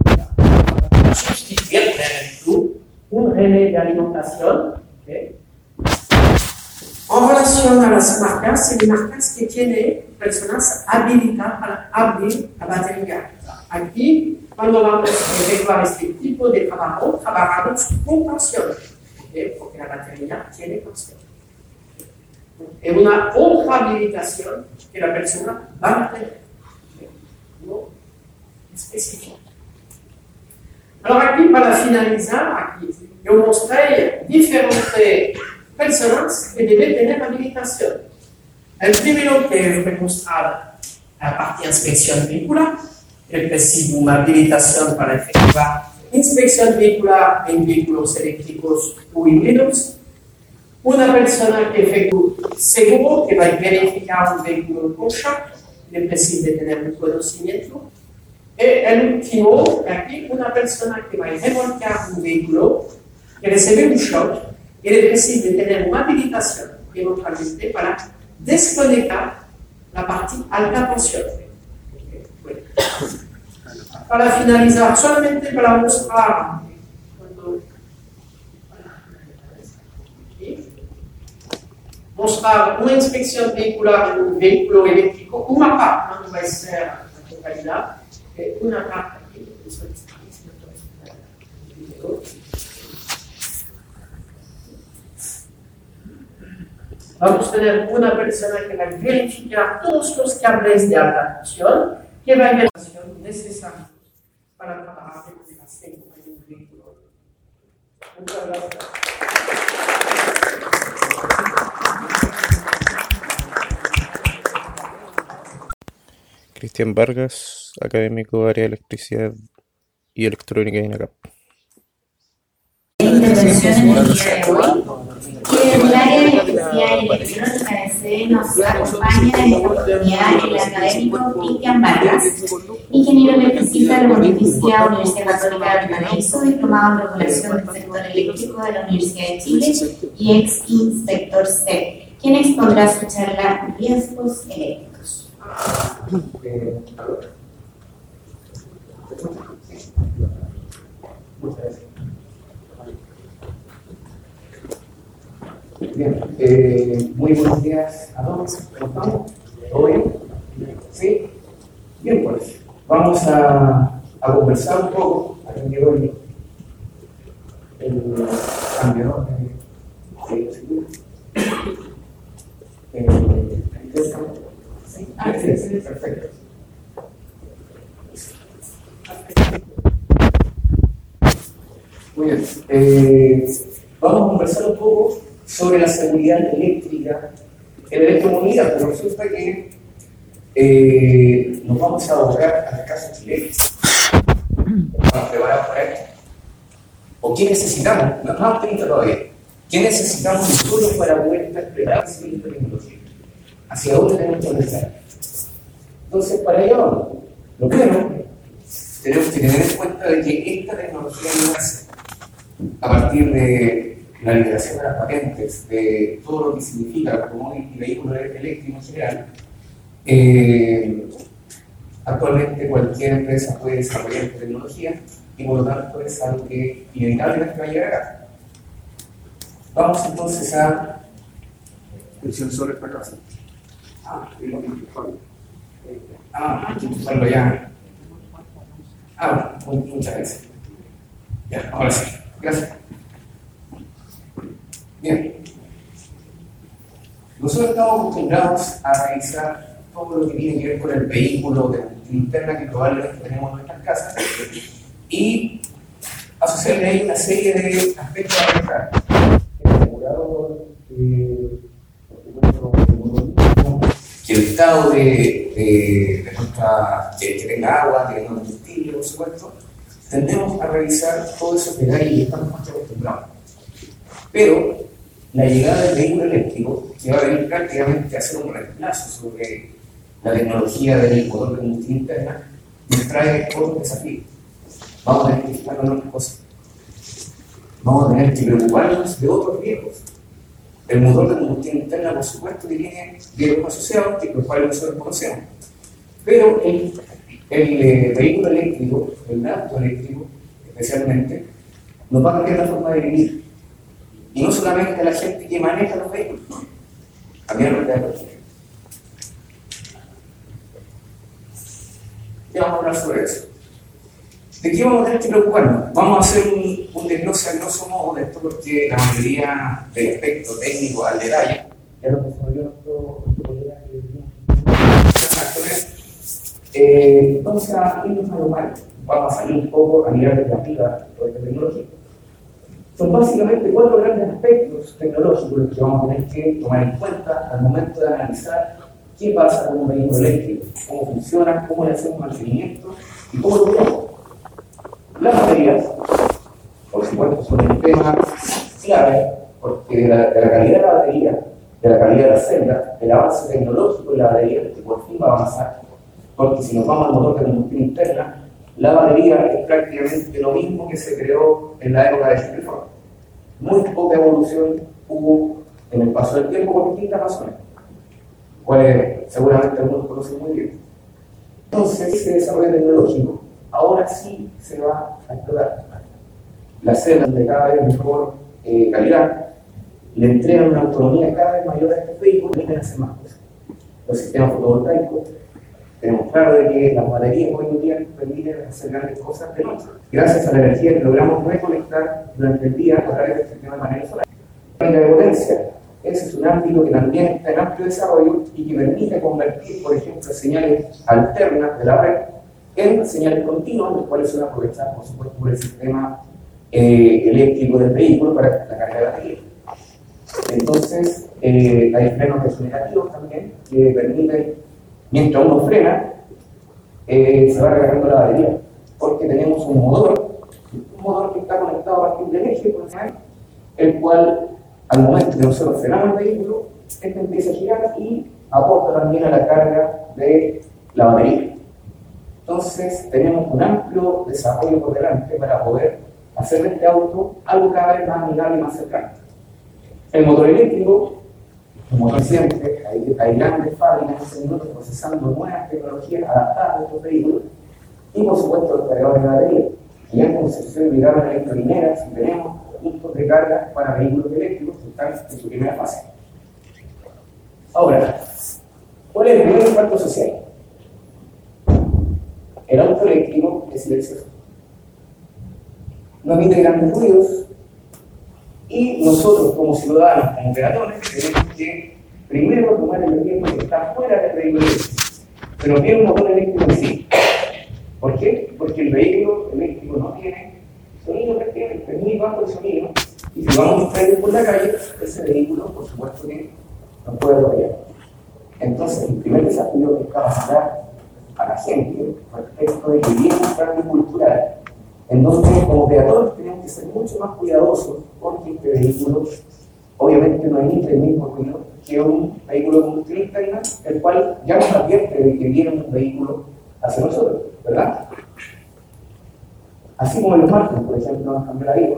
un relé de alimentación. En relación a las marcas, hay marcas que tienen personas habilitadas para abrir la batería. Aquí, cuando vamos a efectuar este tipo de trabajo, trabajamos con pasión, ¿okay? porque la batería tiene pasión. Es una otra habilitación que la persona va a tener. No específica. Alors aquí, para finalizar, aquí yo mostré diferentes personas que deben tener habilitación. El primero que fue mostrado la parte de inspección vehicular, es decir, una habilitación para efectuar inspección vehicular en vehículos eléctricos o híbridos. Una persona que efectúa seguro, que va a verificar un vehículo con shock, es decir, de tener un conocimiento. Y el último, aquí, una persona que va a remolcar un vehículo, que recibe un shock, y es decir, de tener una habilitación, eventualmente, para desconectar la parte alta tensión. Bueno. Para finalizar, solamente para mostrar mostrar una inspección vehicular de un vehículo eléctrico, una parte, no va a ser la totalidad, eh, una parte aquí, eso es- Vamos a tener una persona que va a verificar todos los cables de tensión, que va a ver necesaria para trabajar con la seguridad de un vehículo. Muchas gracias. Cristian Vargas, académico área de electricidad y electrónica de INACAP. intervención en el día de hoy. En el área de electricidad y electrónica de CE nos acompaña en esta oportunidad el académico Cristian Vargas, ingeniero electricista de la Universidad Católica del Paraíso, diplomado en regulación del sector eléctrico de la Universidad de Chile y ex inspector C, quien expondrá su charla Riesgos eléctricos. Bien, eh, muy buenos días a todos. ¿Cómo estamos? ¿Todo bien? ¿Sí? Bien, pues vamos a, a conversar un poco. Aquí llegó el, cambio ¿no? de, de eh, ¿ahí está? ¿Sí? Ah, sí, sí, perfecto. Muy bien. Eh, vamos a conversar un poco sobre la seguridad eléctrica en electromovilidad, pero resulta que eh, nos vamos a abocar al caso chileno. Estamos preparados para esto. ¿O qué necesitamos? No, no, tenemos todavía. ¿Qué necesitamos nosotros para poder estar preparados esta tecnología? ¿Hacia dónde tenemos que avanzar? Entonces, para ello. Lo primero, tenemos que tener en cuenta de que esta tecnología no nace a partir de la liberación de las patentes, de todo lo que significa el automóvil y vehículo eléctrico en general, eh, actualmente cualquier empresa puede desarrollar esta tecnología y por lo tanto es algo que inevitablemente va a llegar acá. Vamos entonces a... El sensor está acá. Ah, ah, ya. Ah, muchas gracias. Ya, ahora sí. Gracias. Bien. Nosotros estamos acostumbrados a revisar todo lo que tiene que ver con el vehículo de interna que probablemente tenemos en nuestras casas y asociarle ahí una serie de aspectos a revisar. Acumulador, eh, el que estado de, de, de nuestra, que, que tenga agua, que tenga combustible, por supuesto, tendemos a revisar todos esos detalles y estamos más que acostumbrados. Pero la llegada del vehículo eléctrico, que va a venir prácticamente a hacer un reemplazo sobre la tecnología del motor de combustión interna, nos trae otros desafíos. Vamos a tener que fijarnos en otras cosas. vamos a tener que preocuparnos de otros riesgos. El motor de combustión interna, por supuesto, que tiene riesgos asociados, que los cuales nosotros conocemos. Pero el, el eh, vehículo eléctrico, el auto eléctrico, especialmente, nos va a cambiar la forma de vivir. Y no solamente la gente que maneja los vehículos, también a los de ¿Qué vamos a hablar sobre eso? ¿De qué vamos a tener que preocuparnos? Vamos a hacer un, un desglose a grosso modo de esto porque la mayoría del aspecto técnico al detalle ya lo desarrolló nuestro nuestro colega que eh, Entonces, a irnos a lo malo. Vamos a salir un poco a mirar desde arriba de esta tecnología. Son básicamente cuatro grandes aspectos tecnológicos que vamos a tener que tomar en cuenta al momento de analizar qué pasa con un vehículo eléctrico, cómo funciona, cómo le hacemos mantenimiento y cómo lo cuidamos. Las baterías, por supuesto, son un tema clave porque de la, de la calidad de la batería, de la calidad de la celda, del avance tecnológico de la batería, que por fin va a avanzar. Porque si nos vamos al motor de combustión interna, la batería es prácticamente lo mismo que se creó en la época de Ford. Muy poca evolución hubo en el paso del tiempo por distintas razones, cuales seguramente algunos conocen muy bien. Entonces, ese desarrollo tecnológico ahora sí se va a explotar. Las celdas de cada vez mejor eh, calidad le entregan una autonomía cada vez mayor a estos vehículos y hacer más cosas. Los sistemas fotovoltaicos, tenemos claro de que las baterías hoy en día permiten hacer grandes cosas noche. Gracias a la energía que logramos reconectar durante el día a través del sistema de paneles solares. La de potencia, ese es un ámbito que también está en amplio desarrollo y que permite convertir, por ejemplo, señales alternas de la red en señales continuas, las cuales son aprovechadas, por supuesto, por el sistema eh, eléctrico del vehículo para la carga de batería. Entonces, eh, hay frenos regenerativos también que permiten, mientras uno frena, eh, se va recargando la batería, porque tenemos un motor, un motor que está conectado a partir del eje, por el cual, al momento que nosotros frenamos el vehículo, este empieza a girar y aporta también a la carga de la batería. Entonces, tenemos un amplio desarrollo por delante para poder hacer de este auto algo cada vez más amigable y más cercano. El motor eléctrico, como reciente, hay, grandes fábricas minuto procesando nuevas tecnologías adaptadas a estos vehículos y, por supuesto, los cargadores de batería. Y en Concepción llegaron electrolineras y tenemos puntos de carga para vehículos eléctricos que están en su primera fase. Ahora, ¿cuál es el primer impacto social? El auto eléctrico es silencioso. No emite grandes ruidos y nosotros como ciudadanos, como peatones, tenemos que primero tomar el riesgo que está fuera del vehículo eléctrico. Se nos viene un motor eléctrico en sí. ¿Por qué? Porque el vehículo eléctrico no tiene sonido prácticamente, es muy bajo el sonido. Y si vamos a por la calle, ese vehículo, por supuesto que no puede atropellar. Entonces, el primer desafío es capacitar a la gente respecto de que viene un cambio cultural, en donde como peatones tenemos que ser mucho más cuidadosos porque este vehículo obviamente no emite el mismo ruido que un vehículo combustión interna, el cual ya nos advierte de que viene un vehículo hacia nosotros, ¿verdad? Así como los marcos, por ejemplo, nos cambió la vida.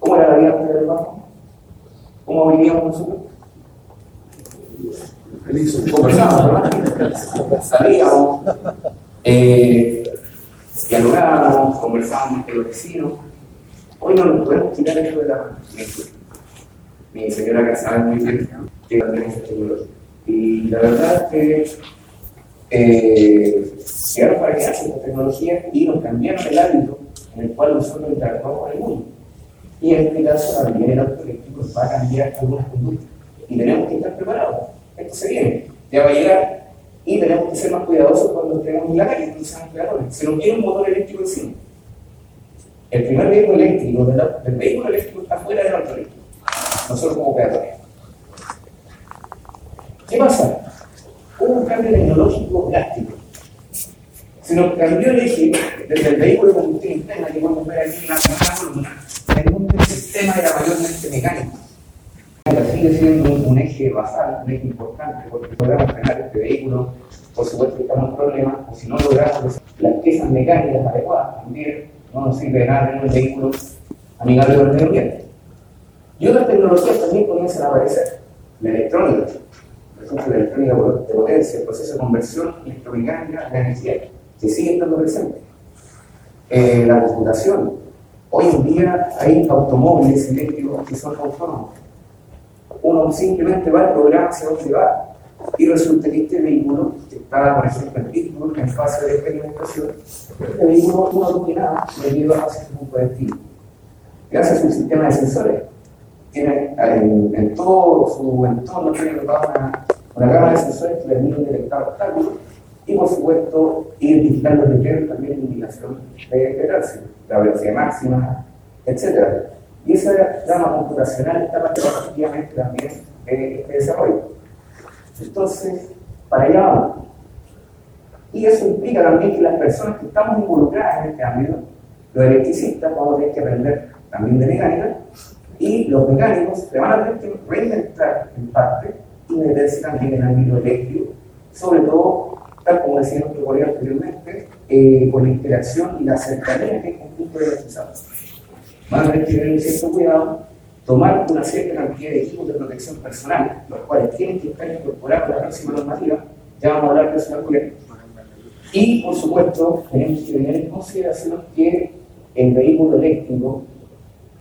¿Cómo era la vida antes del barco? ¿Cómo vivíamos nosotros? Conversábamos, ¿verdad? *laughs* Salíamos, eh, dialogábamos, conversábamos con los vecinos. Hoy no nos podemos quitar eso de la Mi señora casada muy bien que también esa tecnología. Y la verdad es que eh, llegaron para quedarse esta tecnología y nos cambiaron el hábito en el cual nosotros interactuamos con el mundo. Y en este caso también el auto eléctrico va a cambiar algunas conductas. Y tenemos que estar preparados. Esto se viene, ya va a llegar. Y tenemos que ser más cuidadosos cuando estemos en la calle, cuando seamos creadores. Se nos viene un motor eléctrico encima. El primer vehículo eléctrico del, del vehículo eléctrico está fuera del auto eléctrico. Nosotros como peatones. ¿Qué pasa? Hubo un cambio tecnológico drástico. Se nos cambió el eje desde el vehículo de combustión interna que podemos ver aquí en la columna, en un sistema era mayormente mecánico. Sigue siendo un eje basal, un eje importante, porque logramos frenar este vehículo, por supuesto que estamos en problemas, o si no logramos las piezas mecánicas adecuadas, también no nos sirve nada en un vehículo amigables del medio ambiente. Y otras tecnologías también comienzan a aparecer. La electrónica, la electrónica de potencia, el proceso de conversión electromecánica de energía, que sigue estando presente. Eh, la computación. Hoy en día hay automóviles eléctricos que son autónomos. Uno simplemente va al programa donde va y resulta que este vehículo, que está, por ejemplo, en Pittsburgh, en fase de experimentación, este vehículo no tiene nada debido a su punto. Gracias a un sistema de sensores. Tiene en, en todo su entorno tiene una, una gama de sensores que permiten detectar obstáculos y, por supuesto, identificar los decretos también de indicación de, tránsito, la velocidad máxima, etc. Y esa gama computacional está efectivamente también en este desarrollo. Entonces, para allá vamos. Y eso implica también que las personas que estamos involucradas en este ámbito, los electricistas, vamos a tener que aprender también de mecánica, y los mecánicos se van a tener que reinventar en parte y meterse también en el ámbito eléctrico, sobre todo, tal como decía nuestro colega anteriormente, eh, por la interacción y la cercanía que el conjunto de electrizados. Van a tener que tener un cierto cuidado tomar una cierta cantidad de equipos de protección personal, los cuales tienen que estar incorporados a la próxima normativa, ya vamos a hablar de eso en Y, por supuesto, tenemos que tener en consideración que el vehículo eléctrico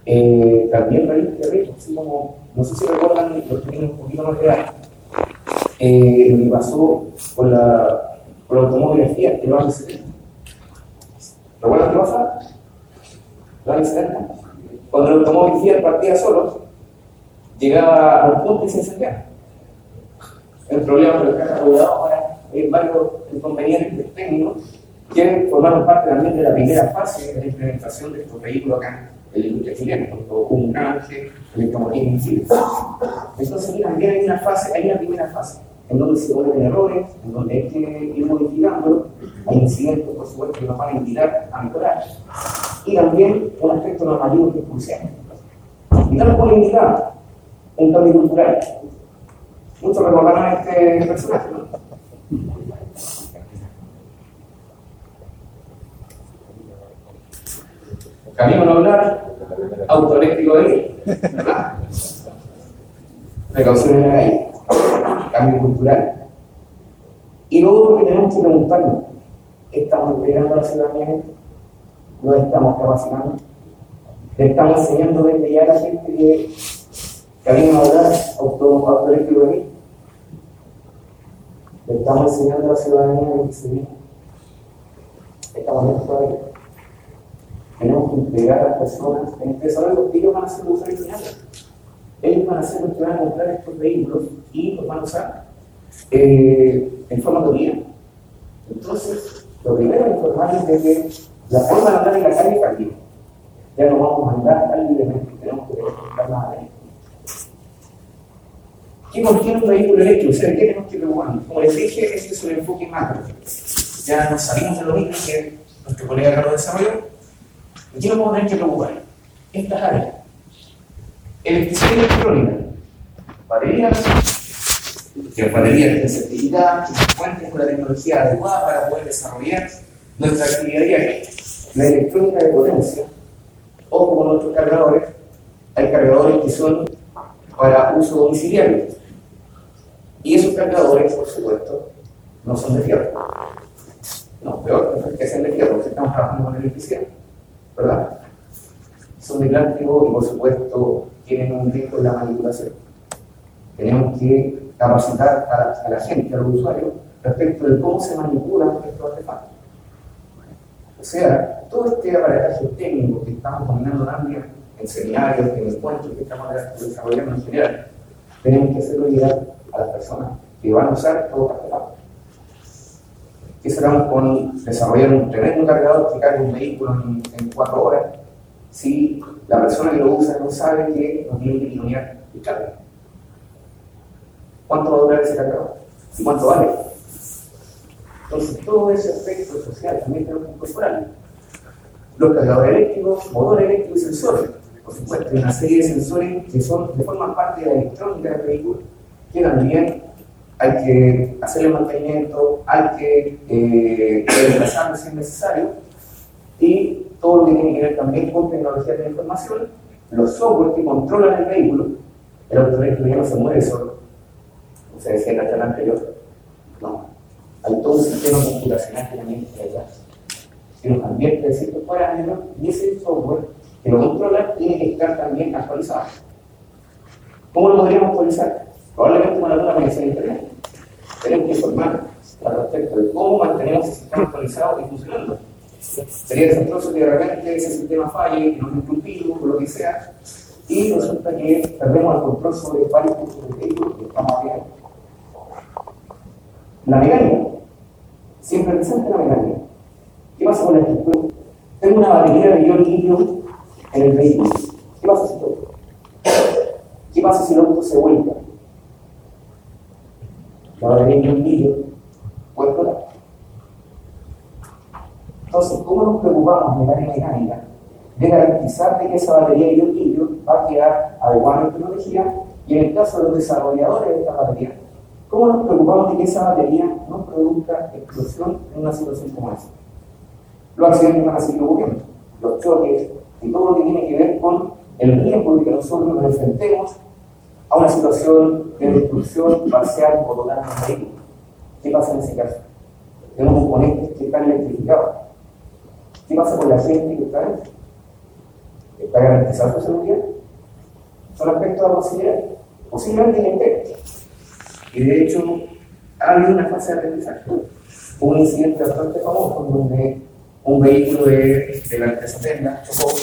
eh, también realiza riesgos, así como, no sé si recuerdan, los que tienen un poquito más de eh, lo que pasó con la, con la automóvil Fiat, que lo hace 70. ¿Recuerdan qué pasa? Hace 70. Cuando el automóvil Fiat partía solo, llegaba a un punto y se encendía. El problema con el caja regulador ahora hay varios inconvenientes técnicos que formaron parte también de la primera fase de la implementación de estos vehículos acá en la industria chilena, hubo un canje, electromotriz en Chile. Entonces, también hay una fase, hay una primera fase, en donde se vuelven errores, en donde hay que ir modificándolo, hay incidentes, por supuesto, que nos van a invitar a mejorar y también un aspecto normativo que es crucial. Y tal como indicar un cambio cultural. Muchos recordarán este personaje, ¿no? Camino a hablar, autoeléctrico de ahí, ¿verdad? Precauciones calle, cambio cultural. Y luego que tenemos que preguntarnos, ¿estamos integrando a la ciudadanía no estamos capacitando. Le estamos enseñando desde ya a la gente que camino a hablar autoeléctrico de. Le estamos enseñando a la ciudadanía que se vive. Estamos en todavía. Tenemos que integrar a las personas en este desarrollo. Ellos van a ser los usuarios finales. Ellos van a ser los que van a comprar estos vehículos y los van a usar eh, en forma teoría. Entonces, lo primero es informarles de que la forma de andar en la calle cambió. Ya no vamos a andar tan libremente, tenemos que estar más adentro. ¿Qué contiene un vehículo eléctrico? O sea, ¿qué tenemos que? Como les dije, este es un enfoque macro. Ya nos salimos de lo mismo que nuestro colega Carlos desarrolló. ¿Y qué nos vamos a tener que preocupar? Estas áreas. Electricidad electrónica. Baterías. Que baterías estén certificadas, que se cuenten con la tecnología adecuada para poder desarrollar nuestra actividad diaria la electrónica de potencia, o como nuestros cargadores, hay cargadores que son para uso domiciliario. Y esos cargadores, por supuesto, no son de fierro. No, peor, que sean de fierro, porque estamos trabajando con electricidad, ¿verdad? Son de plástico y, por supuesto, tienen un riesgo en la manipulación. Tenemos que capacitar a la, gente, a los usuarios, respecto de cómo se manipulan estos artefactos. O sea, todo este aparataje técnico que estamos dominando también en seminarios, en encuentros que estamos desarrollando en general, tenemos que hacerlo llegar a las personas que van a usar todo artefacto. ¿Qué sacamos con desarrollar un tremendo cargador que carga un vehículo en, en, cuatro horas si la persona que lo usa no sabe que no tiene que iluminar el carga? ¿Cuánto va a durar ese cargador? ¿Y cuánto vale? Entonces, todo ese aspecto social también tenemos que incorporarlo. Los cargadores eléctricos, motores eléctricos y sensores. Por supuesto, hay una serie de sensores que son de forma parte de la electrónica del vehículo, que también hay que hacerle mantenimiento, hay que eh, reemplazarlo si es necesario, y todo lo que tiene que ver también con tecnología de información, los software que controlan el vehículo, el autovehículo ya no se mueve solo, se decía en la charla anterior, no, hay todo un sistema computacional que también está detrás, que nos advierte de ciertos parámetros y ese software que lo controla tiene que estar también actualizado. ¿Cómo lo podríamos actualizar? Probablemente con alguna conexión a Internet. Tenemos que informar al respecto de cómo mantenemos el sistema actualizado y funcionando. Sería desastroso que de repente ese sistema falle, que no es cultivo, o lo que sea, y resulta que perdemos el control sobre varios puntos de vehículo que estamos viendo. La mecánica, siempre presente la mecánica. ¿Qué pasa con la estructura? Tengo una batería de ion litio en el vehículo. ¿Qué pasa si todo? ¿Qué pasa si el auto se vuelca? La batería de ion litio puede. Entonces, ¿cómo nos preocupamos de la mecánica? De garantizar de que esa batería de ion litio va a quedar adecuadamente protegida y en el caso de los desarrolladores de esta batería, ¿cómo nos preocupamos de que esa batería no produzca explosión en una situación como esta? Los accidentes van a seguir ocurriendo, los choques y todo lo que tiene que ver con el riesgo de que nosotros nos enfrentemos a una situación de destrucción parcial o total del vehículo. ¿Qué pasa en ese caso? Tenemos componentes que están electrificados. ¿Qué pasa con la gente que está dentro? ¿Está garantizada su seguridad? Son aspectos a considerar. Posiblemente inentero. Y de hecho, ha habido una fase de aprendizaje. Un incidente bastante famoso donde un vehículo de, de la empresa Tesla chocó.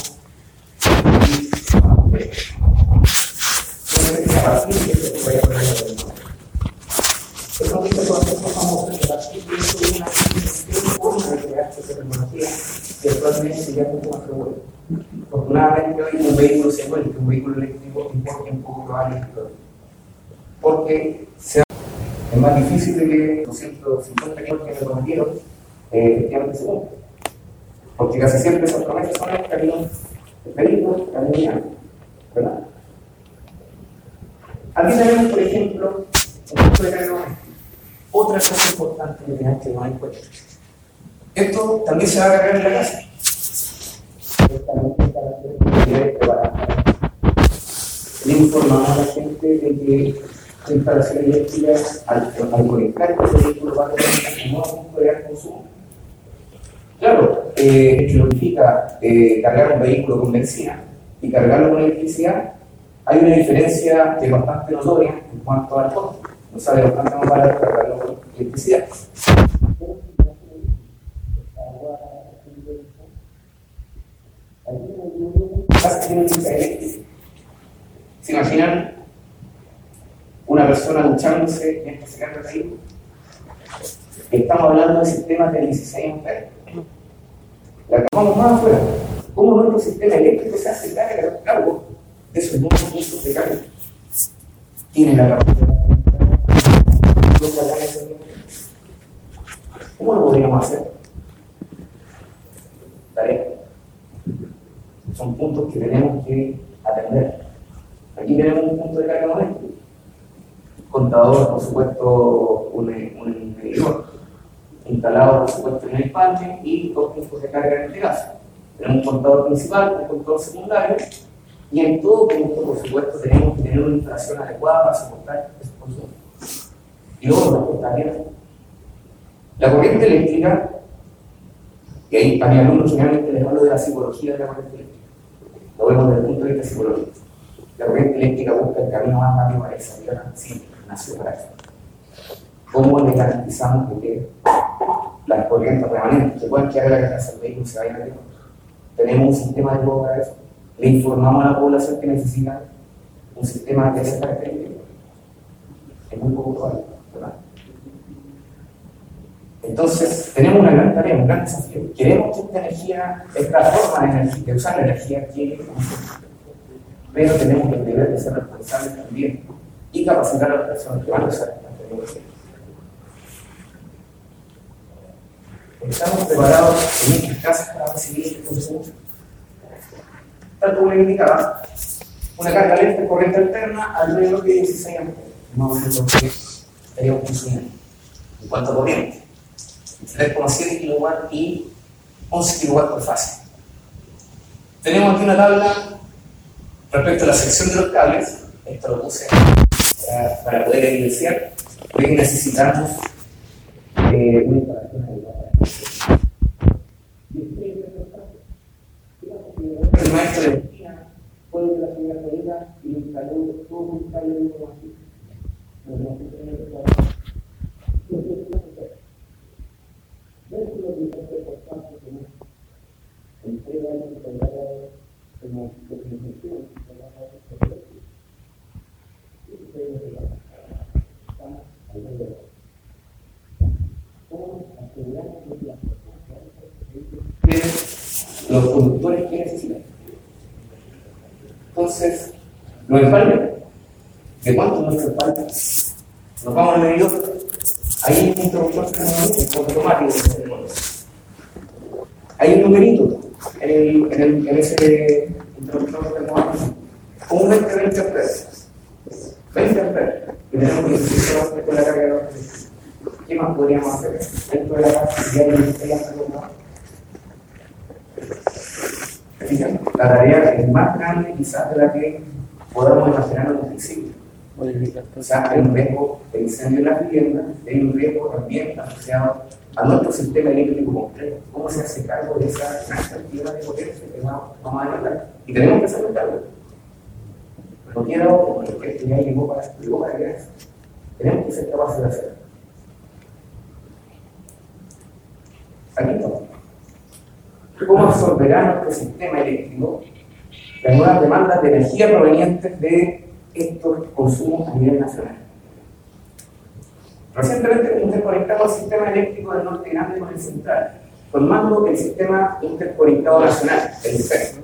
Afortunadamente hoy un vehículo se vuelve, un vehículo eléctrico importa un poco probable porque se es más difícil de que los 150 kilómetros que me prometieron eh, efectivamente se cumplan. Porque casi siempre esas promesas son el camino perico, camino ¿verdad? Aquí tenemos, por ejemplo, un punto de carga Otra cosa importante que tenemos que tomar en cuenta. Esto también se va a cargar en la casa. Le informamos a la gente de que la instalación eléctrica, al, al conectar este vehículo, va a tener un nuevo consumo. Claro, eh, esto significa eh, cargar un vehículo con benzina y cargarlo con electricidad. Hay una diferencia que es bastante notoria en cuanto al costo. No sale bastante más barato cargarlo con electricidad. ¿Se imaginan una persona duchándose mientras se carga el? Estamos hablando de sistemas de 16 amperes. La vamos más afuera. ¿Cómo nuestro sistema eléctrico se hace cargo de esos nuevos puntos de carga? Tiene la capacidad. ¿Cómo lo podríamos hacer? Tarea. Son puntos que tenemos que atender. Aquí tenemos un punto de carga doméstico. Contador, por supuesto, un, un medidor instalado, por supuesto, en el panel y dos puntos de carga en este caso. Tenemos un contador principal, un contador secundario, y en todo punto, por supuesto, tenemos que tener una instalación adecuada para soportar ese consumo. Y luego cortaría. La corriente eléctrica, y ahí a mi alumno generalmente les hablo de la psicología de la corriente eléctrica. Lo vemos desde el punto de vista psicológico. La corriente eléctrica busca el camino más rápido para esa vida, sí, ¿Cómo le garantizamos que las corrientes remanentes quedar en la casa del vehículo y se vayan a Tenemos un sistema de todo para eso. Le informamos a la población que necesita un sistema de esa característica. Es muy poco probable, ¿verdad? Entonces, tenemos una gran tarea, un gran desafío. Queremos que esta energía, esta forma de, energía, de usar la energía nosotros. Pero tenemos el deber de ser responsables también y capacitar a las personas que van a usar esta tecnología. Estamos preparados en estas casas para recibir este consumo. Tal como le indicaba, una carga lenta corriente alterna alrededor de 16 amperes. Más o menos lo que estaríamos consumiendo. En cuanto a corriente, 3,7 kW y 11 kW por fase. Tenemos aquí una tabla respecto a la sección de los cables. Esto lo puse para, poder evidenciar necesitamos eh, una. El maestro de fue de la señora Medina y instaló un cable de tenemos que que la de la Estamos alrededor. ¿Cómo asegurar que las personas los conductores que necesitan? Entonces, los empalmes. ¿De cuánto es nuestro empalme? Nos vamos al medidor. Hay un interruptor automático. Hay un numerito en, el, en, el, en ese interruptor termómetro. Comúnmente 20 amperes. 20 amperes. Y tenemos 16 horas con la carga de la ¿Qué más podríamos hacer dentro de la casa? Ya La tarea es más grande quizás de la que podamos imaginar en un principio. Sea, hay un riesgo de incendio en las viviendas, hay un riesgo también asociado a nuestro sistema eléctrico completo. ¿Cómo se hace cargo de esa gran cantidad de potencia que vamos a demandar? Y tenemos que hacerlo cargo. No quiero, como el que ya llegó para, llegó para que tenemos que ser capaces de hacerlo. Aquí estamos. ¿Cómo absorberá nuestro sistema eléctrico las nuevas demandas de energía provenientes de estos consumos a nivel nacional? Recientemente interconectamos el sistema eléctrico del norte grande con el central, formando el sistema interconectado nacional, el CES,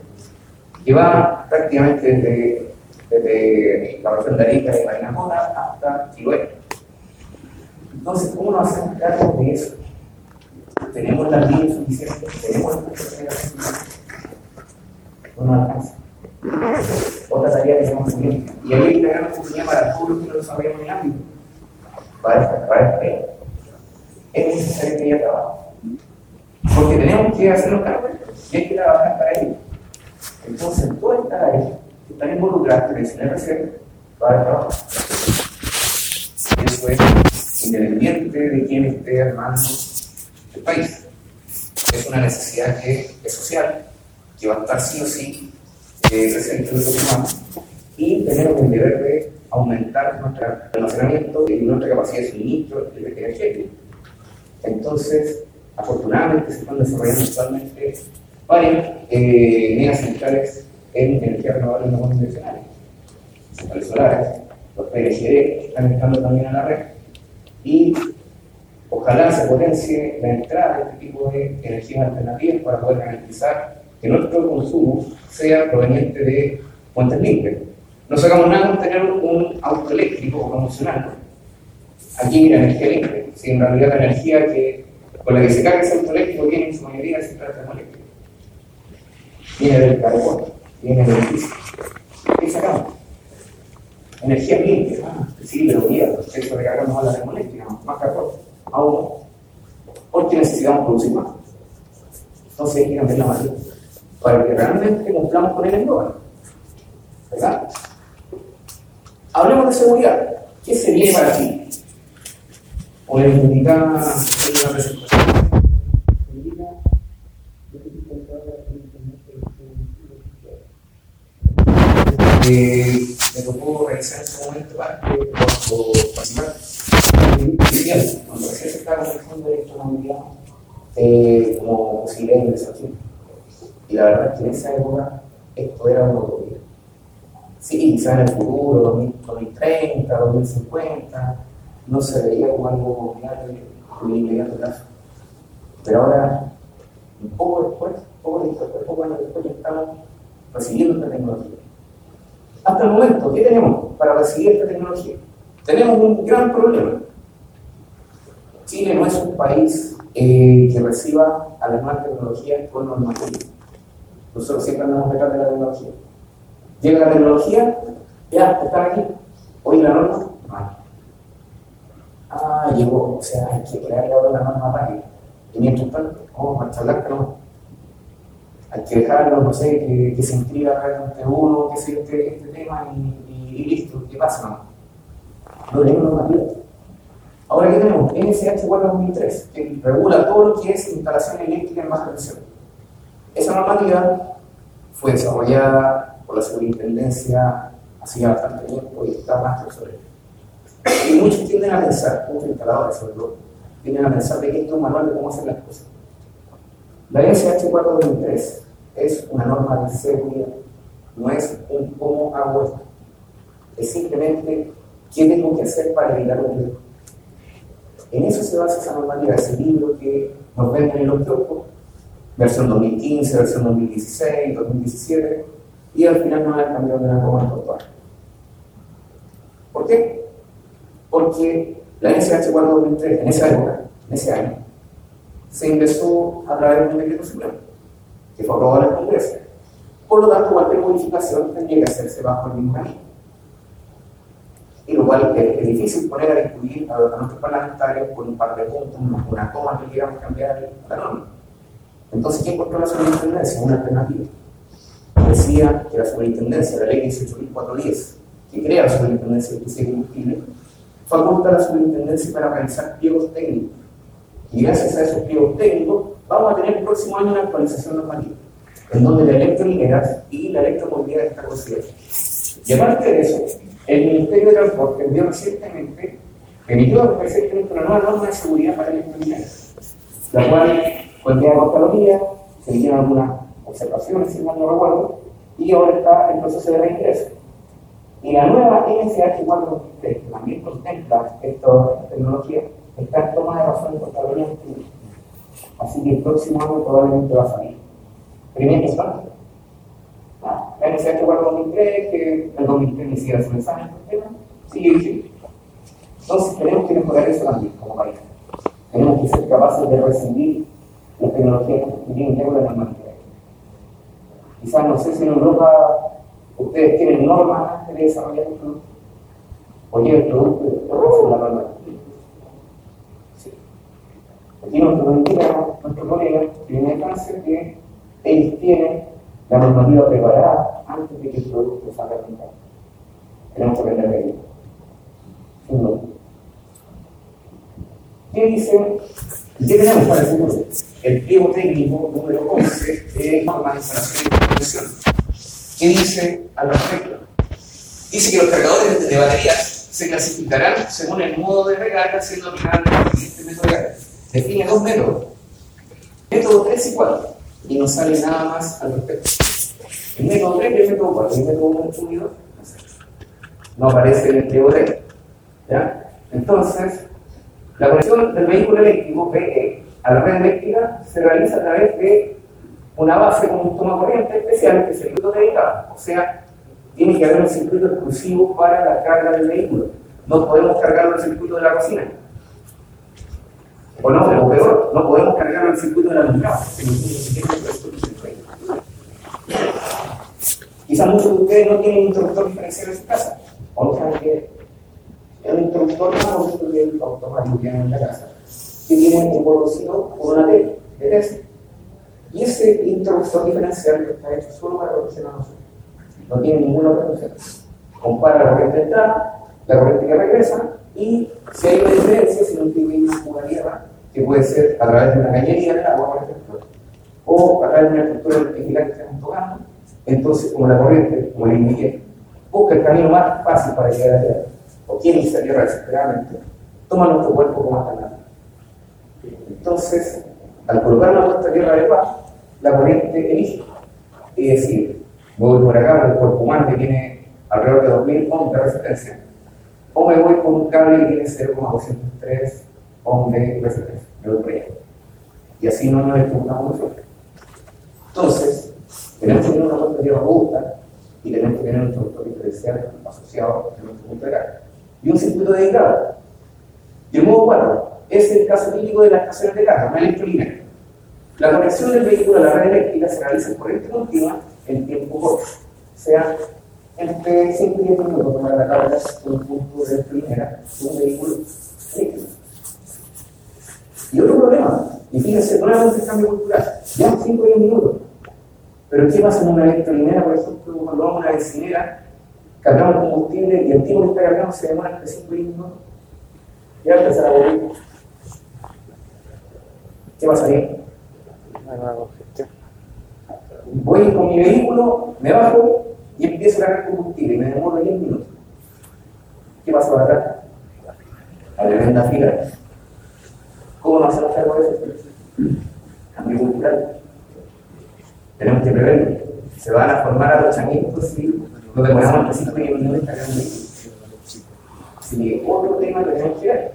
que va prácticamente desde, desde la región de de Parinacota hasta Chiloé. Entonces, ¿cómo nos hacemos cargo de eso? tenemos las líneas suficientes, tenemos las no nos alcanza. Otra tarea que tenemos pendiente. Y ahí hay una gran oportunidad para todos los que no desarrollamos en el ámbito. Para esta, para esta Es necesario que haya trabajo. Porque tenemos que hacer los cambios y hay que trabajar para ello. Entonces, toda esta área que están involucradas en el RC va a haber trabajo. Eso es independiente de quién esté armando el país. Es una necesidad que es social, que va a estar sí o sí eh, presente en los humanos y tenemos el deber de aumentar nuestro almacenamiento y nuestra capacidad de suministro de energía. Entonces, afortunadamente se están desarrollando actualmente varias eh, centrales en energía renovable no convencionales, centrales solares, los PLGD están entrando también a la red y Ojalá se potencie la entrada de este tipo de energías alternativas para poder garantizar que nuestro consumo sea proveniente de fuentes limpias. No sacamos nada con tener un auto eléctrico o convencional. Aquí la energía limpia, si en realidad la energía que, con la que se carga ese auto eléctrico viene en su mayoría del central termoeléctrico. Viene del carbón, viene del piso. ¿Qué sacamos? Energía limpia. Ah, sí, pero mira, eso recargamos a la termoeléctrica, más carbón aún porque necesitamos producir más. Entonces hay que cambiar la matriz para que realmente cumplamos con el eslogan. ¿Verdad? Hablemos de seguridad. ¿Qué se viene para ti? O les indicaba en la presentación. Eh, me tocó realizar en ese momento parte cuando participar cuando recién se estaba comenzando de electromovilidad eh, como posibilidad de ingresación. Y la verdad es que en esa época esto era una utopía. Sí, quizás en el futuro, 2030, 2050, no se veía como algo viable en el inmediato plazo. Pero ahora, un poco después, poco después, poco años después, ya estamos recibiendo esta tecnología. Hasta el momento, ¿qué tenemos para recibir esta tecnología? Tenemos un gran problema. Chile no es un país eh, que reciba a las nuevas tecnologías con normatividad. Nosotros siempre andamos detrás de la tecnología. Llega la tecnología, ya, están aquí. Hoy la norma, no. Ah, llegó, o sea, hay que crear ahora una norma rápida. Y mientras tanto, vamos a marcha blanca, no. Hay que dejarlo, no sé, que, se inscriba realmente uno, que se este, este tema y, listo, ¿qué pasa? No, tenemos normativa. Ahora, ¿qué tenemos? NSH 4-2003, que regula todo lo que es instalación eléctrica en baja tensión. Esa normativa fue desarrollada por la superintendencia hacía bastante tiempo y está más sobre Y muchos tienden a pensar, muchos instaladores sobre todo, tienden a pensar de que esto es un manual de cómo hacer las cosas. La NSH 4-2003 es una norma de seguridad, no es un cómo hago esto, es simplemente qué tengo que hacer para evitar un riesgo. En eso se basa esa normativa, ese libro que nos venden en los kioscos, versión 2015, versión 2016, 2017, y al final no han cambiado de una coma todo ¿Por qué? Porque la NSH 4-2003, en esa época, en ese año, se ingresó a través de un decreto supremo, que fue aprobado en el Congreso. Por lo tanto, cualquier modificación tendría que hacerse bajo el mismo camino. Y lo cual es, difícil poner a discutir a, a nuestros parlamentarios por un par de puntos, una toma que queramos cambiar la norma. Entonces, ¿qué encontró la superintendencia? Una alternativa. Decía que la superintendencia, la ley 18.410, que crea la superintendencia de justicia y combustible, faculta a la superintendencia para realizar pliegos técnicos. Y gracias a esos pliegos técnicos, vamos a tener el próximo año una actualización normativa, en donde la electrolineras y la electromovilidad están consideradas. Y aparte de eso, el Ministerio de Transporte envió recientemente, emitió recientemente una nueva norma de seguridad para la cual fue enviada a Contraloría, se hicieron algunas observaciones, si mal no recuerdo, y ahora está en proceso de reingreso. Y la nueva NSH 423, que también contempla esta tecnología, está en toma de razón Contraloría en Así que el próximo año probablemente va a salir. Primera instancia. Ah, la NSH 423, que el 2003 hiciera su examen, sigue vigente. Entonces tenemos que mejorar eso también como país. Tenemos que ser capaces de recibir las tecnologías que tienen que ver con la normativa. Quizás no sé si en Europa ustedes tienen normas antes de desarrollar un producto. Oye, el producto es la norma. Aquí nos nuestro colega que viene de cáncer que ellos tienen la normativa preparada antes de que el producto salga al mercado. Tenemos que aprender de duda. ¿Qué dice? ¿Qué tenemos para el? El pliego técnico número 11 de normas de distribución. ¿Qué dice al respecto? Dice que los cargadores de baterías se clasificarán según el modo de recarga siendo aplicable el siguiente método de recarga. Define dos métodos. Método 3 y 4. Y no sale nada más al respecto. El método 3 y el método 4. El método 1 unido no aparece en el técnico. ¿Ya? Entonces, la conexión del vehículo eléctrico PE a la red eléctrica se realiza a través de una base con un toma corriente especial que circuito dedicado. O sea, tiene que haber un circuito exclusivo para la carga del vehículo. No podemos cargarlo el circuito de la cocina. O no, o peor, no podemos cargarlo en el circuito de la alumbrado. Quizás muchos de ustedes no tienen interruptor diferencial en su casa. O no saben que es un interruptor más del automático que en la casa, que tiene un botoncito por una T de Tesla. Y ese interruptor diferencial que está hecho solo para a nosotros. No tiene ninguna otra función. Compara la corriente de entrada, la corriente que regresa, y si hay una diferencia, si no tiene una tierra, que puede ser a través de una cañería del agua, por ejemplo, o a través de una estructura vertical que estamos tocando, entonces, como la corriente, como le indiqué, busca el camino más fácil para llegar a tierra, o quiere irse tierra desesperadamente, toma nuestro cuerpo como alternativa. Entonces, al colocar una puesta tierra adecuada, la corriente elige. Es decir, voy por acá con el cuerpo humano que tiene alrededor de 2000 ohms de resistencia, o me voy con un cable que tiene 0,203 Y así no nos nosotros. Entonces, tenemos que tener una puesta a tierra robusta y tenemos que tener un interruptor diferencial asociado a nuestro punto de carga. Y un circuito dedicado. Y el modo 4 es el caso típico de las estaciones de carga, una electrolinea. La conexión del vehículo a la red eléctrica se realiza en corriente continua en tiempo corto, o sea, entre 5 y 10 minutos para la carga de un punto de electrolinera de un vehículo eléctrico. Y otro problema, y fíjense, nuevamente el cambio cultural, ya 5 o 10 minutos. Pero ¿qué pasa en una electrolinera, por ejemplo, cuando vamos a una bencinera, cargamos combustible y el tipo que está cargando se demora entre 5 minutos? Ya empezar a volver. ¿Qué pasaría? Voy con mi vehículo, me bajo y empiezo a cargar combustible y me demoro 10 minutos. ¿Qué pasa para atrás? La tremenda fila. ¿Cómo nos hacemos cargo de eso? Cambio cultural. Tenemos que preverlo. Se van a formar arochamientos y nos demoramos entre 5 y 10 minutos cargando un que otro tema que tenemos que ver.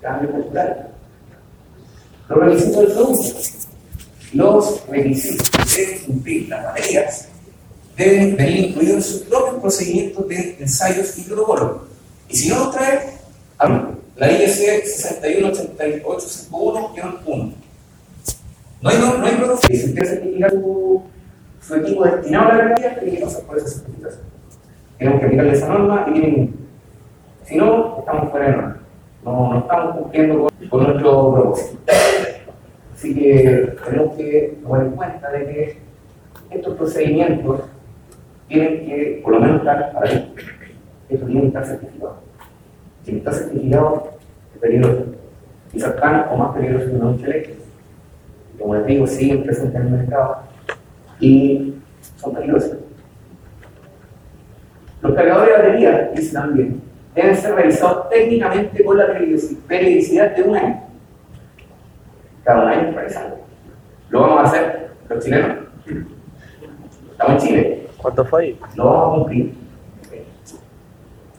Cambio cultural. Los requisitos del producto. Los requisitos deben cumplir las baterías deben venir incluidos en sus propios procedimientos de ensayos y protocolos. Y si no los trae, hablen. La IEC 618851-1. No hay, no, no hay. Si usted certifica su, su equipo destinado a la garantía, tiene que pasar por esa certificación. Tenemos que aplicarle esa norma y tienen. Si no, estamos fuera de norma. No, no estamos cumpliendo con, con nuestro propósito. Así que tenemos que tomar en cuenta de que estos procedimientos tienen que, por lo menos, estar para. Esto tiene que estar certificado. Si no está certificado, es peligroso. Y cercano o más peligroso que una ducha eléctrica. Como les digo, siguen presentes en el mercado y son peligrosos. Los cargadores de batería, dice también, deben ser revisados técnicamente con la periodicidad de un año. Cada un año revisando. Lo vamos a hacer los chilenos. Estamos en Chile. ¿Cuánto fue ahí? Lo vamos a cumplir.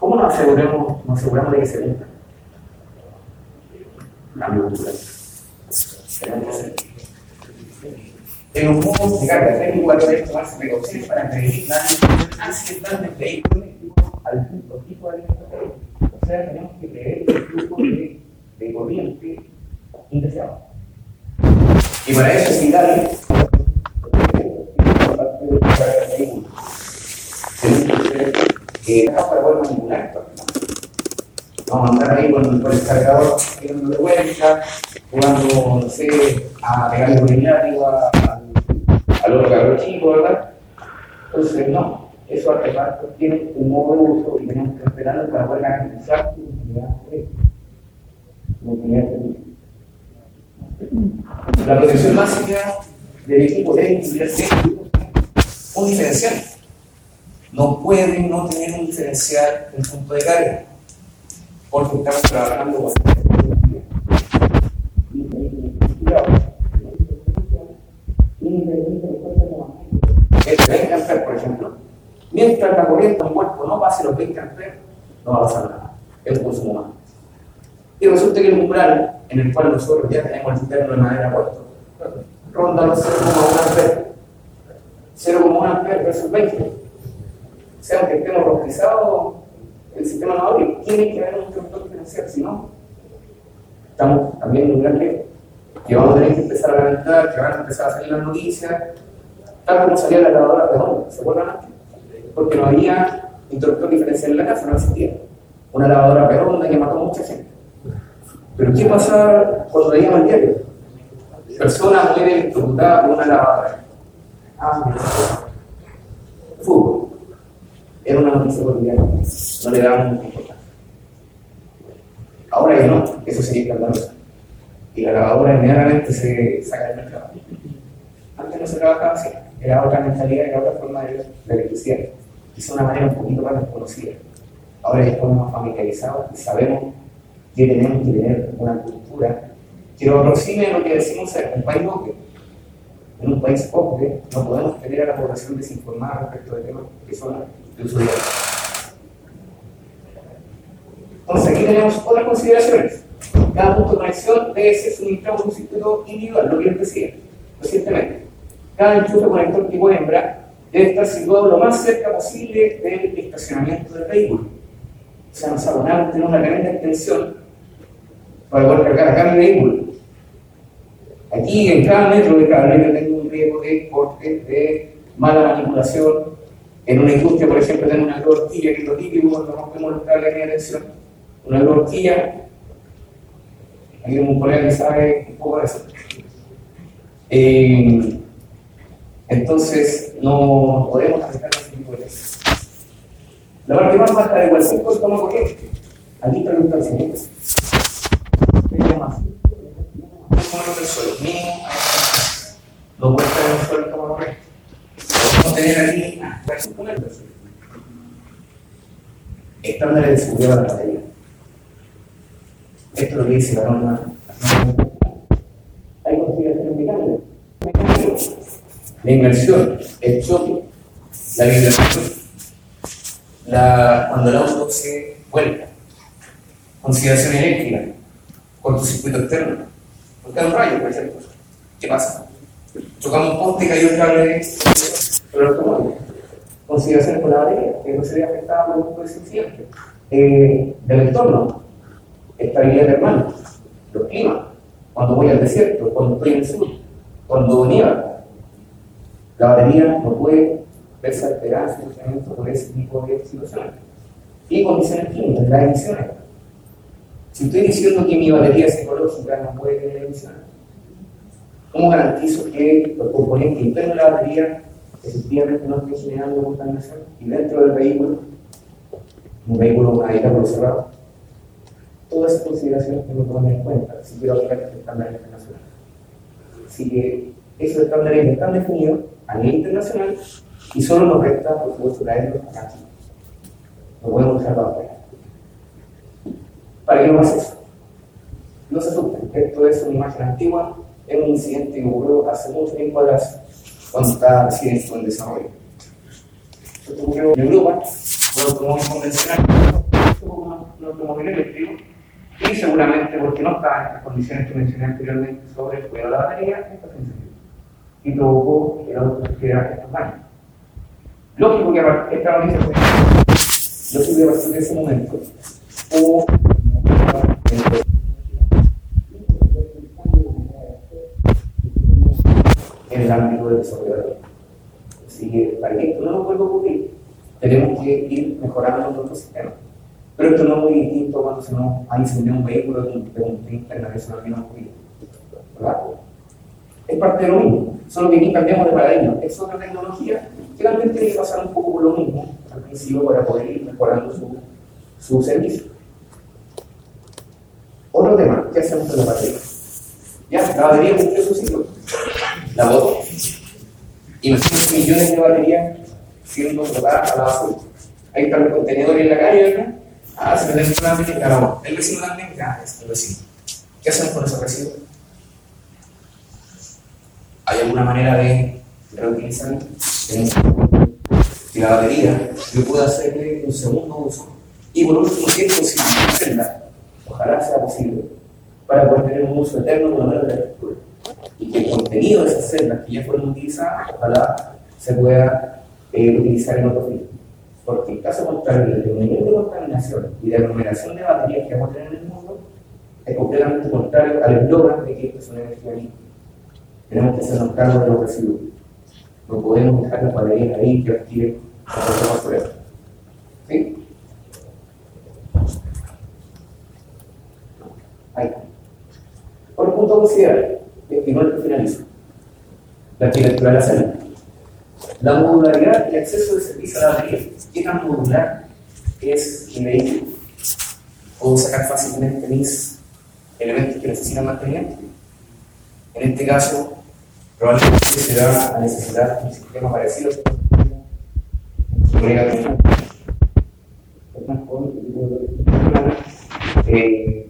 ¿Cómo nos aseguramos, nos aseguramos de que se cumpla? Cambio cultural. En un modo de carga técnico tener que tomarse precauciones para prevenir daños accidentales del vehículo al punto tipo de alimentación. O sea, tenemos que prever el flujo de, de corriente indeseado. Y para eso parte de la carga del vehículo. Tenemos que ser eh, para poder manipular. Vamos a andar ahí con, el cargador dándole vuelta, jugando, no sé, a pegarle con el látigo al otro cargador chico, ¿verdad? Entonces, no, esos artefactos tienen un modo de uso y tenemos que esperarlos para poder garantizar su de de La protección básica del equipo debe incluir un diferencial. No pueden no tener un diferencial en punto de carga, porque estamos trabajando con el 20 amperes, por ejemplo, mientras la corriente en cuerpo no pase los 20 amperes, no va a pasar nada. Es consumo más. Y resulta que el umbral en el cual nosotros ya tenemos el sistema de madera puesto ronda los 0,1 amperes. 0,1 amperes versus 20. Sea, aunque estemos robotizados, el sistema no abre, tiene que haber un control financiero, si no, estamos también en un gran riesgo. Que vamos a tener que empezar a lamentar, que van a empezar a salir las noticias, tal como salía la lavadora redonda, ¿se acuerdan antes? Porque no había interruptor diferencial en la casa, no existía. Una lavadora redonda que mató a mucha gente. Pero ¿qué pasa cuando leíamos el diario? Persona muere electrocutada por una lavadora. Ah, mira. Fútbol. Era una noticia cotidiana. No le daban mucha importancia. Ahora ya no, eso sería escandaloso. Y la lavadora inmediatamente se saca del mercado. Antes no se trabajaba así. Era otra mentalidad, era otra forma de, de electricidad. Quizá una manera un poquito más desconocida. Ahora ya estamos más familiarizados y sabemos que tenemos que tener una cultura que nos aproxime a lo que decimos ser un país pobre. En un país pobre no podemos tener a la población desinformada respecto de temas que son Entonces aquí tenemos otras consideraciones. Cada punto de conexión debe ser suministrado por un circuito individual, lo que les decía recientemente. Cada enchufe conector tipo hembra debe estar situado lo más cerca posible del estacionamiento del vehículo. O sea, nos abonamos, tenemos una tremenda extensión para poder cargar acá mi vehículo. Aquí en cada metro de cable yo tengo un riesgo de corte, de mala manipulación. En una industria, por ejemplo, tengo una horquilla que es lo típico cuando rompemos los cables de tensión. Una horquilla, hay un colega que sabe un poco de eso. Eh, entonces, no podemos aceptar ese tipo de leyes. La parte más baja de cualquier cosa toma corriente. Aquí está el distanciamiento. Se llama así. Como del suelo, mínimo a esta Corriente. Podemos tener aquí el suelo. Estándares de seguridad de la batería. Esto es lo dice la norma. Hay consideraciones mecánicas. La inmersión, el choque, la vibración, la, cuando el auto se vuelca, consideración eléctrica, cortocircuito externo, porque hay un rayo, por ejemplo. ¿Qué pasa? Chocamos un poste cayó un cable el automóvil. Consideraciones con la batería, que no se ve afectada por un incidente. Eh, del entorno, estabilidad termal, los climas, cuando voy al desierto, cuando estoy en el sur, cuando nieva. La batería no puede verse alterada en funcionamiento por ese tipo de situaciones. Y condiciones químicas, las emisiones. Si estoy diciendo que mi batería es ecológica, no puede tener emisiones. ¿Cómo garantizo que los componentes internos de la batería efectivamente no estén generando contaminación? Y dentro del vehículo, un vehículo con habitáculo cerrado, todas esas consideraciones tengo que tener en cuenta si quiero aplicar estos estándares internacionales. Así que esos estándares están definidos a nivel internacional y solo nos resta, por supuesto, traerlos acá. No podemos dejarlo afuera. ¿Para qué no pasa eso? No se asusten, esto es una imagen antigua, es un incidente que ocurrió hace mucho tiempo atrás, cuando estaba recién en su desarrollo. Esto ocurrió en Europa, con automóvil convencional, un automóvil eléctrico, y seguramente porque no estaba en las condiciones que mencioné anteriormente sobre el cuidado de la batería, esta se y provocó que el auto sufriera estos daños. Lógico que esta noticia fue lógico que a partir de ese momento hubo el ámbito del desarrollo Así que para que esto no nos vuelva a ocurrir, tenemos que ir mejorando nuestro sistema. Pero esto no es muy distinto cuando se nos ha incendiado un vehículo de un, de internacional que no ha ocurrido. ¿Verdad? Es parte de lo mismo, solo que aquí cambiamos de paradigma. Es otra tecnología que también tiene que pasar un poco por lo mismo al principio para poder ir mejorando su, su servicio. Otro tema, ¿qué hacemos con la batería? Ya, la batería cumplió su ciclo. La. Imagínense millones de baterías siendo botadas a la basura. Ahí está el contenedor en la calle, ¿verdad? Ah, se en una batería, claro. El vecino también, ah, es el vecino. ¿Qué hacemos con esos residuos? ¿Hay alguna manera de reutilizar? Y la batería, yo puedo hacerle un segundo uso. Y por último, ¿qué posibilidad Ojalá sea posible para poder tener un uso eterno de la de la estructura. Y que el contenido de esas celdas que ya fueron utilizadas, ojalá se pueda eh, utilizar en otro fin. Porque en caso contrario, el nivel de contaminación y de aglomeración de baterías que vamos a tener en el mundo es completamente contrario al eslogan de que esto es una energía limpia tenemos que hacernos cargo de los residuos. No podemos dejar las baterías ahí que adquieren. ¿Sí? Ahí. Otro punto a considerar, y no el finalizo. La arquitectura de la celda. La modularidad y acceso de servicio a la batería. ¿Qué tan modular es mi vehículo? ¿Puedo sacar fácilmente mis elementos que necesitan mantenimiento? En este caso, probablemente se da la necesidad de un sistema parecido eh,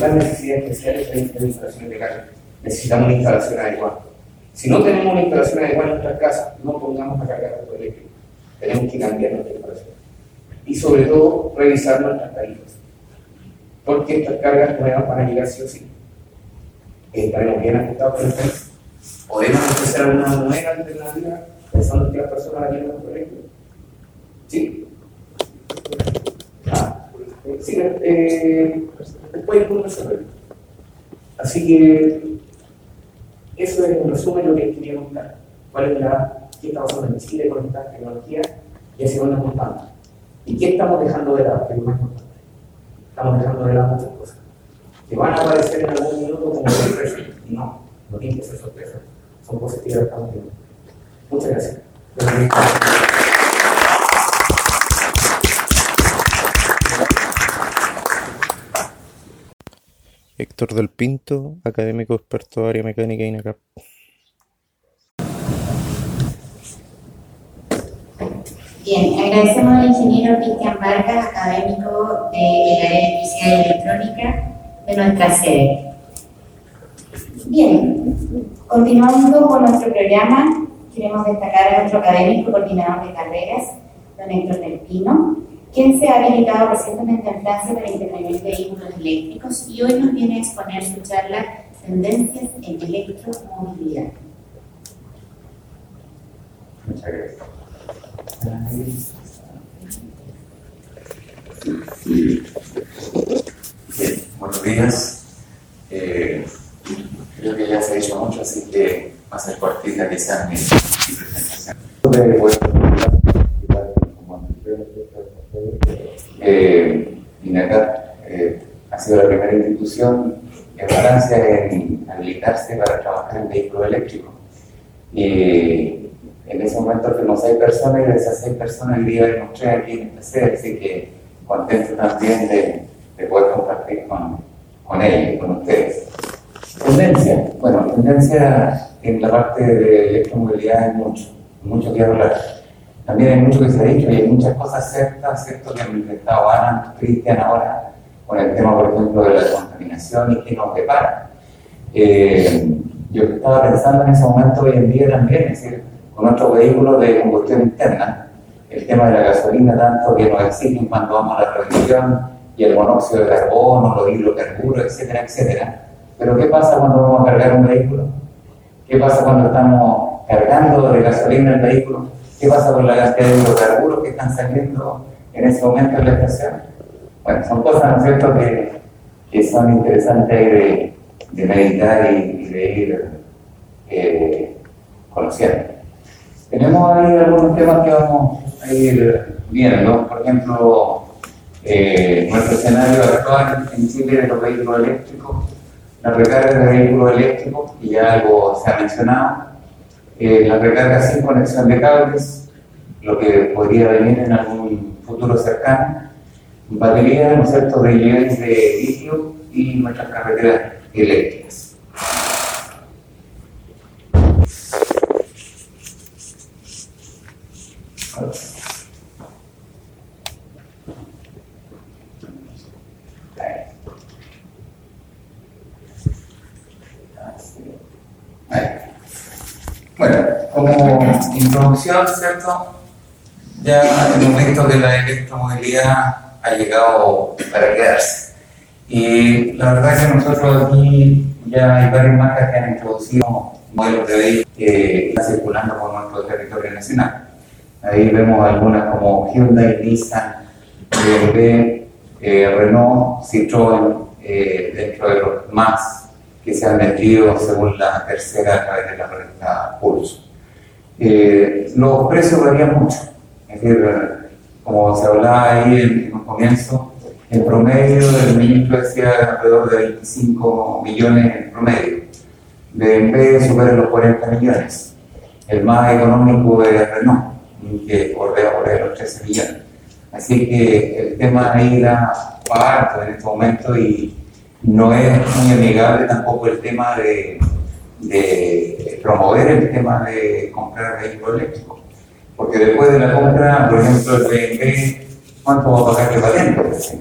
las necesidades especiales de instalaciones de carga. Necesitamos una instalación adecuada. Si no tenemos una instalación adecuada en nuestras casas, no pongamos a cargar auto eléctrico. Tenemos que cambiar nuestra instalación. Y sobre todo, revisar nuestras tarifas. Porque estas cargas nuevas van a llegar sí o sí. Estaremos bien ajustados con el país. ¿Podemos ofrecer alguna nueva alternativa pensando que las personas la auto eléctrico? Sí. Ah, sí, eh, después resolver. Así que eso es en resumen lo que quería contar. ¿Cuál es la, qué está pasando en Chile con esta tecnología y hacia dónde apuntamos? ¿Y qué estamos dejando de lado? Estamos dejando de lado muchas cosas. Que van a aparecer en algún minuto como sorpresa. No, no tienen que ser sorpresas. Son cosas que estamos. Muchas gracias. Héctor del Pinto, académico experto área mecánica INACAP. Bien, agradecemos al ingeniero Cristian Vargas, académico del área de electricidad y electrónica de nuestra sede. Bien, continuando con nuestro programa, queremos destacar a nuestro académico coordinador de carreras, don Héctor del Pino, quien se ha habilitado recientemente en Francia para intervenir en vehículos eléctricos y hoy nos viene a exponer su charla Tendencias en electromovilidad. Muchas gracias. Buenos días. Eh, creo que ya se ha dicho mucho, así que va a ser cortita quizás mi, mi presentación. Eh, INACAP eh, ha sido la primera institución en Francia en habilitarse para trabajar en vehículos eléctricos. Y en ese momento fuimos seis personas y de esas seis personas el día demostré aquí en esta sede, así que contento también de, de poder compartir con, con ellos con ustedes. Tendencia, bueno, tendencia en la parte de electromovilidad hay mucho, mucho que hablar. También hay mucho que se ha dicho y hay muchas cosas ciertas, cierto que han manifestado Ana, Cristian ahora, con el tema, por ejemplo, de la contaminación y que nos depara. Eh, yo estaba pensando en ese momento hoy en día también, es decir, con nuestros vehículos de combustión interna, el tema de la gasolina, tanto que nos exigen cuando vamos a la revisión, y el monóxido de carbono, los hidrocarburos, etcétera, etcétera. Pero ¿qué pasa cuando vamos a cargar un vehículo? ¿Qué pasa cuando estamos cargando de gasolina el vehículo? ¿Qué pasa con la cantidad de hidrocarburos que están saliendo en ese momento en la estación? Bueno, son cosas, ¿no es cierto?, que, son interesantes de, de meditar y, y de ir eh, conociendo. Tenemos ahí algunos temas que vamos a ir viendo, por ejemplo, eh, nuestro escenario actual en Chile de los vehículos eléctricos, la recarga de vehículos eléctricos, y ya algo se ha mencionado, eh, la recarga sin conexión de cables, lo que podría venir en algún futuro cercano, baterías, ¿no de de litio y nuestras carreteras eléctricas. Bueno, como introducción, ¿cierto? Ya hemos visto que la electromovilidad ha llegado para quedarse. Y la verdad es que nosotros aquí ya hay varias marcas que han introducido modelos de vehículos que están circulando por nuestro territorio nacional. Ahí vemos algunas como Hyundai, Nissan, BMW, eh, Renault, Citroën, eh, dentro de los más que se han vendido según la tercera a través de la revista Pulso. Eh, los precios varían mucho, es decir, como se hablaba ahí en, un comienzo, en promedio el ministro decía alrededor de 25 millones en promedio. BMW supera los 40 millones. El más económico es Renault, que bordea por los 13 millones. Así que el tema ahí da harto en este momento y no es muy amigable tampoco el tema de, de promover el tema de comprar vehículos eléctricos. Porque después de la compra, por ejemplo, el BMW, ¿cuánto va a pagar de patente?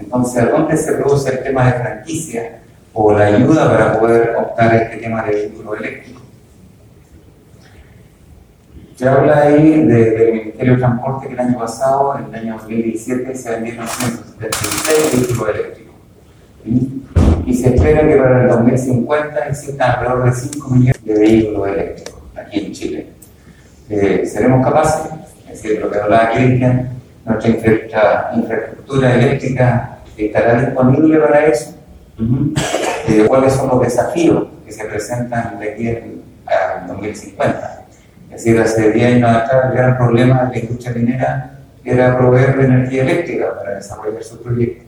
Entonces, ¿a dónde se produce el tema de franquicia o la ayuda para poder optar este tema de vehículo eléctrico? Se habla ahí de- del Ministerio de Transporte que el año pasado, en el año 2017, se vendieron 176 vehículos eléctricos. Y se espera que para el 2050 existan alrededor de 5 millones de vehículos eléctricos aquí en Chile. Eh, ¿Seremos capaces? Es decir, lo que hablaba Cristian, nuestra infra- infraestructura eléctrica estará disponible para eso. Eh, ¿Cuáles son los desafíos que se presentan de aquí al al 2050? Es decir, hace 10 años atrás el gran problema de la industria minera era proveer de energía eléctrica para desarrollar su proyecto.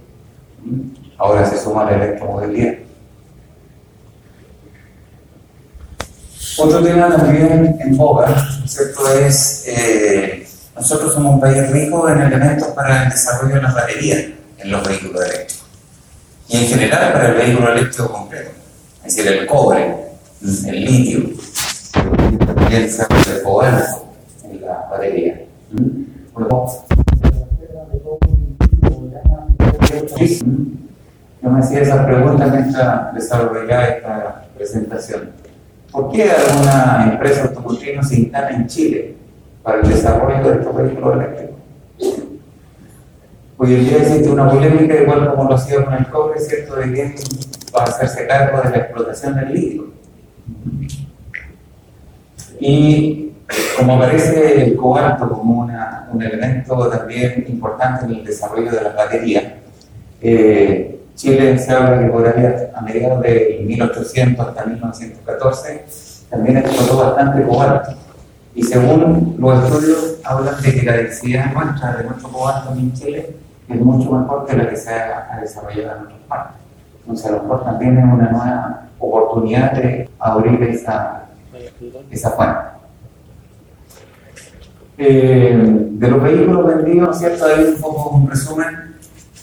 Ahora se suma la electromovilidad. Otro tema también en boga, ¿no es ¿cierto? Es, eh, nosotros somos un país rico en elementos para el desarrollo de las baterías en los vehículos eléctricos. Y en general para el vehículo eléctrico completo. Es decir, el cobre, el litio, también se de cobalto en la batería. ¿Mm? Yo me hacía esa pregunta mientras desarrollaba esta presentación. ¿Por qué alguna empresa automotriz no se instala en Chile para el desarrollo de estos vehículos eléctricos? Hoy en día existe una polémica, igual como lo hacía con el cobre, ¿cierto?, de quién va a hacerse cargo de la explotación del litio. Y como aparece el cobalto como un elemento también importante en el desarrollo de las baterías, eh, Chile se habla que por ahí a mediados de 1800 hasta 1914 también explotó bastante cobalto. Y según los estudios, hablan de que la densidad nuestra de nuestro cobalto en Chile es mucho mejor que la que se ha, desarrollado en otras partes. Entonces, a lo mejor también es una nueva oportunidad de abrir esa, esa fuente. Eh, de los vehículos vendidos, ¿no es ¿cierto? Hay un poco un resumen.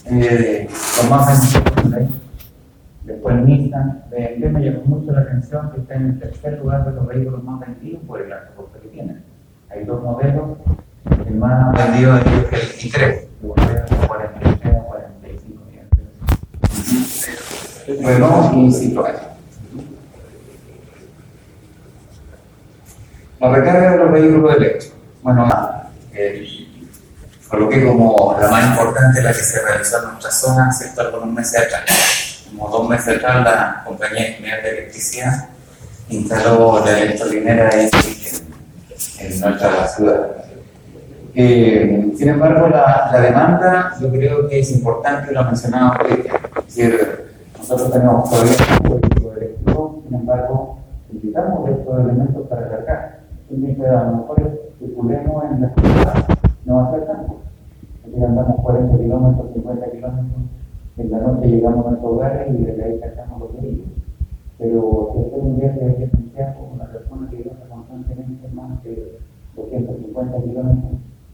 Eh, los más vendidos. Después Nissan, BMW me llamó mucho la atención que está en el tercer lugar de los vehículos más vendidos por el alto costo que tienen. Hay dos modelos, el más vendido es el i3, que voltea a 43 a 45 millones de Citroën. La recarga de los vehículos eléctricos. Bueno, eh, como la más importante la que se realizó en nuestra zona, ¿cierto? Algunos meses atrás. Como dos meses atrás, la Compañía General de Electricidad instaló la electrolinera ahí en, nuestra ciudad. Eh, sin embargo, la, demanda yo creo que es importante, lo ha mencionado. Es decir, nosotros tenemos vehículo eléctrico, sin embargo, necesitamos estos elementos para cargar. Entonces, a lo mejor circulemos en la ciudad, no va a ser tanto. Decir, andamos 40 kilómetros, 50 kilómetros, en la noche llegamos a nuestro hogar y desde ahí cargamos los vehículos. Pero si usted un viaje de Santiago, una persona que viaja constantemente más de 250 kilómetros,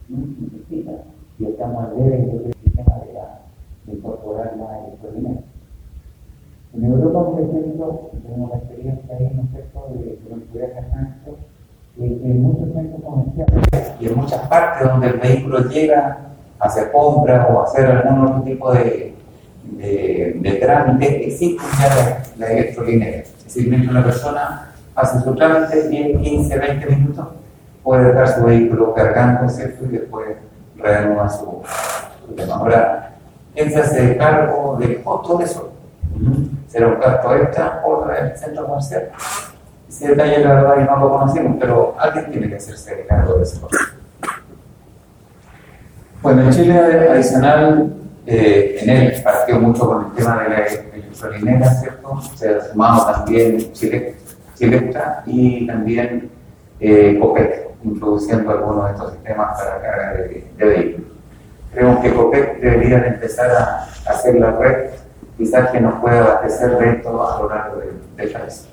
no necesita. Y estamos al debe del sistema de, la, de incorporar la electrolinera. En Europa, por ejemplo, tenemos la experiencia ahí, ¿no es cierto?, de de tránsito, que en muchos centros comerciales y en muchas partes donde el vehículo llega a hacer compras o hacer algún otro tipo de, de, trámite, existe ya la, la. Es decir, mientras la persona hace su trámite, 10, 15, 20 minutos, puede dejar su vehículo cargando, ¿cierto? Y después reanuda su, tema. Ahora, ¿quién se hace cargo del costo de eso? Será un gasto extra por el centro comercial. Ese detalle, la verdad, que no lo conocemos, pero alguien tiene que hacerse cargo de eso. Bueno, en Chile, adicional, eh, en él partió mucho con el tema de la electrolinera, ¿cierto? Se ha sumado también Chile, y también eh, Copec, introduciendo algunos de estos sistemas para carga de, vehículos. Creemos que Copec debería de empezar a, hacer la red, quizás que nos pueda abastecer de esto a lo largo del de país.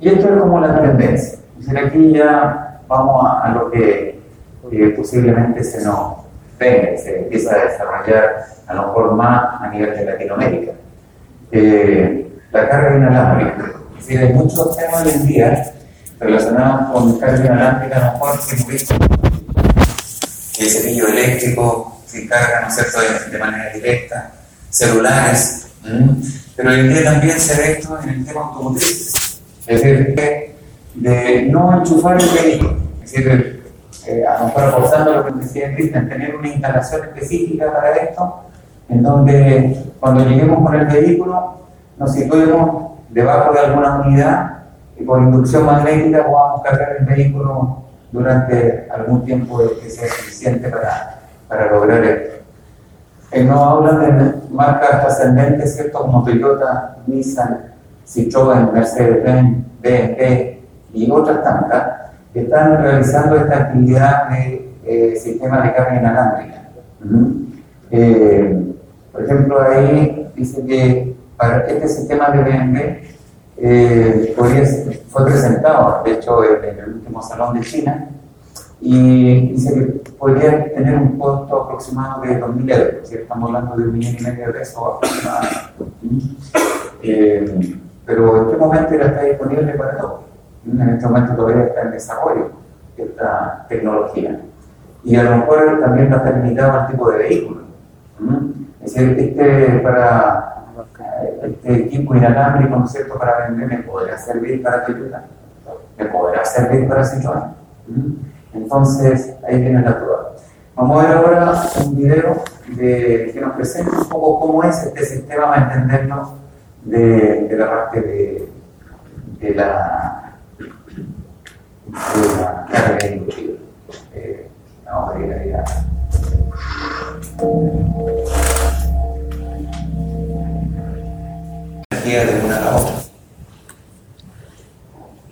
Y esto es como la tendencia. Es decir, aquí ya vamos a lo que eh, posiblemente se nos venga, se empieza a desarrollar a lo mejor más a nivel de Latinoamérica. Eh, la carga inalámbrica. Decir, hay muchos temas hoy en día relacionados con carga inalámbrica, a lo mejor que visto el cepillo eléctrico se carga, ¿no es cierto?, de, de manera directa, celulares, ¿m? pero hoy en día también se ve esto en el tema automotriz. Es decir, que de no enchufar el vehículo. Es decir, eh, a lo mejor aportando lo que decía Cristian, tener una instalación específica para esto, en donde cuando lleguemos con el vehículo nos situemos debajo de alguna unidad y por inducción magnética podamos cargar el vehículo durante algún tiempo que sea suficiente para, para lograr esto. Eh, no hablan de marcas trascendentes, ¿cierto? Como Toyota, Nissan, Citroën, Mercedes-Benz, BMW y otras tantas, que están realizando esta actividad de eh, sistema de carga inalámbrica. eh, por ejemplo, ahí dice que para este sistema de BMW eh, fue presentado, de hecho, en el último salón de China, y dice que podría tener un costo aproximado de 2.000 euros, si estamos hablando de un millón y medio de pesos aproximadamente. Eh, pero en este momento ya está disponible para todos. En este momento todavía está en desarrollo esta tecnología. Y a lo mejor también va a estar limitado al tipo de vehículo. Es decir, este, para, este equipo inalámbrico, ¿no es cierto?, para vender, me podrá servir para Toyota, me podrá servir para Citroën. Entonces, ahí tienen la prueba. Vamos a ver ahora un video de, que nos presenta un poco cómo es este sistema para entendernos de, de la parte de, de la la carga inductiva. Eh, vamos a ir ahí a de una a otra.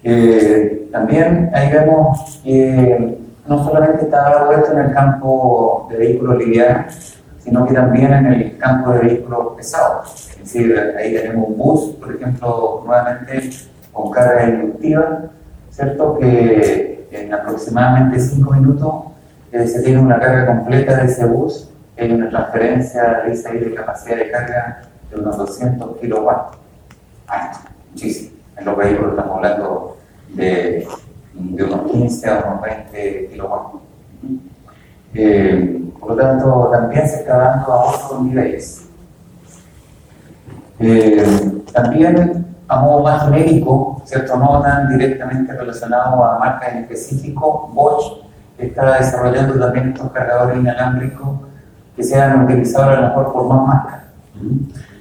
Eh, también ahí vemos que no solamente está dado esto en el campo de vehículos livianos, sino que también en el campo de vehículos pesados. Es decir, ahí tenemos un bus, por ejemplo, nuevamente con carga inductiva, ¿cierto? Que en aproximadamente 5 minutos eh, se tiene una carga completa de ese bus, hay una transferencia de capacidad de carga de unos 200 kilowatts. Ah, muchísimo. En los vehículos estamos hablando de, unos 15 a unos 20 kilowatts. Eh, por lo tanto, también se está dando a otros niveles. También a modo más genérico, ¿cierto? no tan directamente relacionado a marcas en específico, Bosch está desarrollando también estos cargadores inalámbricos que sean utilizados a lo mejor por más marcas.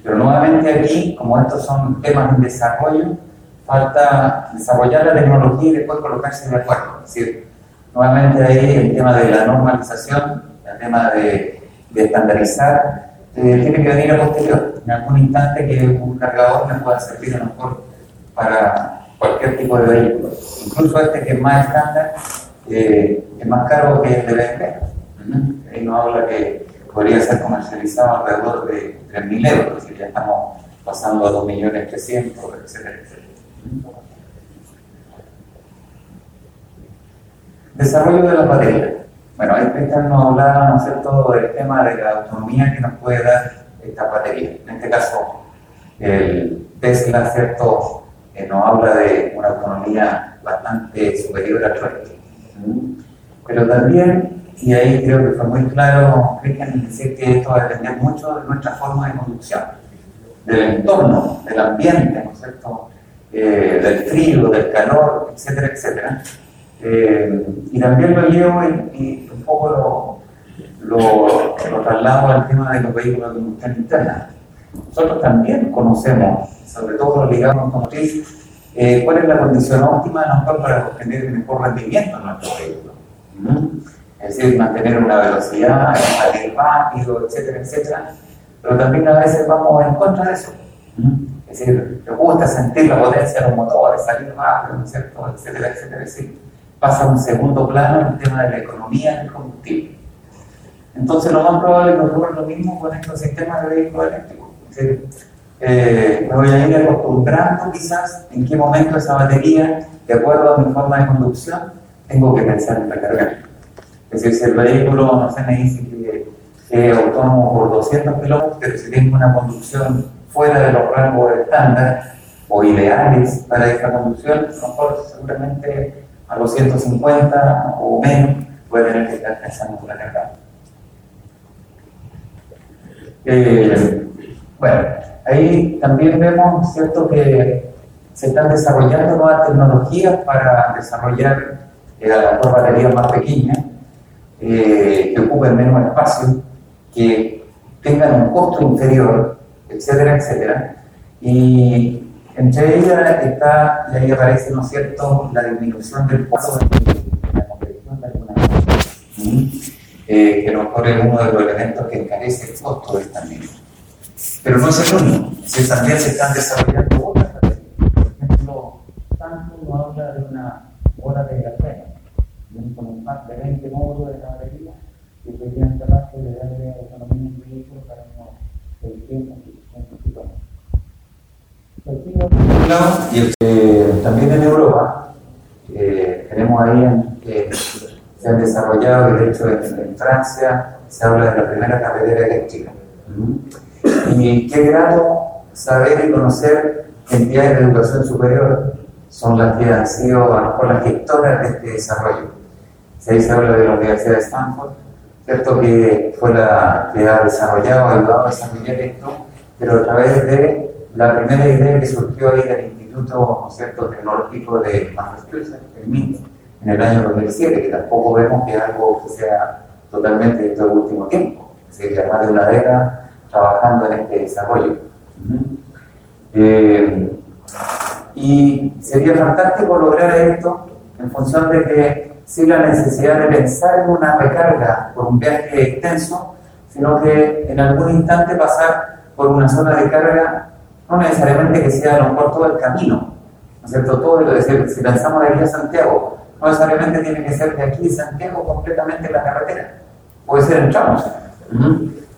Pero nuevamente aquí, como estos son temas en desarrollo, falta desarrollar la tecnología y después colocarse de acuerdo. Es decir, nuevamente ahí el tema de la normalización, el tema de, de estandarizar, eh, tiene que venir a posterior. En algún instante que un cargador me pueda servir a lo mejor para cualquier tipo de vehículo. Incluso este que es más estándar, eh, es más caro que el de BMW. Ahí nos habla que podría ser comercializado alrededor de 3.000 euros, es decir, ya estamos pasando a 2.300.000, etcétera, etcétera. Desarrollo de la batería. Bueno, ahí Cristian nos hablaba, ¿no del tema de la autonomía que nos puede dar esta batería. En este caso, el Tesla, ¿cierto?, nos habla de una autonomía bastante superior al resto. Pero también, y ahí creo que fue muy claro, Cristian, decir que esto va a depender mucho de nuestra forma de conducción, del entorno, del ambiente, ¿no es cierto?, eh, del frío, del calor, etcétera, etcétera. Eh, y también lo llevo y, un poco lo, lo, lo, traslado al tema de los vehículos de combustión interna. Nosotros también conocemos, sobre todo los ligados automotriz, eh, cuál es la condición óptima nosotros para obtener el mejor rendimiento en nuestro vehículo. Es decir, mantener una velocidad, salir rápido, etcétera, etcétera. Pero también a veces vamos en contra de eso. Es decir, te gusta sentir la potencia de los motores, salir rápido, ¿no es cierto? etcétera, etcétera, etcétera pasa a un segundo plano el tema de la economía del combustible. Entonces, lo más probable es que ocurra lo mismo con estos sistemas de vehículos eléctricos. Eh, me voy a ir acostumbrando quizás en qué momento esa batería, de acuerdo a mi forma de conducción, tengo que pensar en recargar. Es decir, si el vehículo, no sé, me dice que es autónomo por 200 kilómetros, pero si tengo una conducción fuera de los rangos estándar o ideales para esta conducción, a lo mejor seguramente a los 150 o menos, puede tener que estar pensando en la carga. Eh, bueno, ahí también vemos, ¿cierto?, que se están desarrollando nuevas tecnologías para desarrollar eh, las baterías más pequeñas, eh, que ocupen menos espacio, que tengan un costo inferior, etcétera, etcétera. Y entre ellas está, y ahí aparece, ¿no es cierto?, la disminución del costo de la confección de algunas cosas, eh, que mejor es uno de los elementos que encarece el costo de esta misma. Pero no es el único, también se están desarrollando otras baterías. Por ejemplo, tanto uno habla de una hora de grafeno, con pack de 20 módulos de la batería, que podrían capaces de darle autonomía un vehículo para unos 600, 700 kilómetros. Eh, también en Europa eh, tenemos ahí en, que se han desarrollado, de hecho en, en, Francia se habla de la primera carretera eléctrica. Y qué grato saber y conocer que entidades de educación superior son las que han sido a lo mejor las gestoras de este desarrollo. se habla de la Universidad de Stanford, ¿cierto? que fue la que ha desarrollado, ayudado a desarrollar esto, pero a través de la primera idea que surgió ahí del Instituto ¿cierto? Tecnológico de Massachusetts, el MIT, en el año 2007, que tampoco vemos que algo que sea totalmente de último tiempo, se más de una década trabajando en este desarrollo. eh, y sería fantástico lograr esto en función de que sin la necesidad de pensar en una recarga por un viaje extenso, sino que en algún instante pasar por una zona de carga no necesariamente que sea a lo mejor todo el camino, ¿no es cierto? Todo, es decir, si lanzamos de aquí a Santiago, no necesariamente tiene que ser de aquí a Santiago completamente la carretera, puede ser en tramos.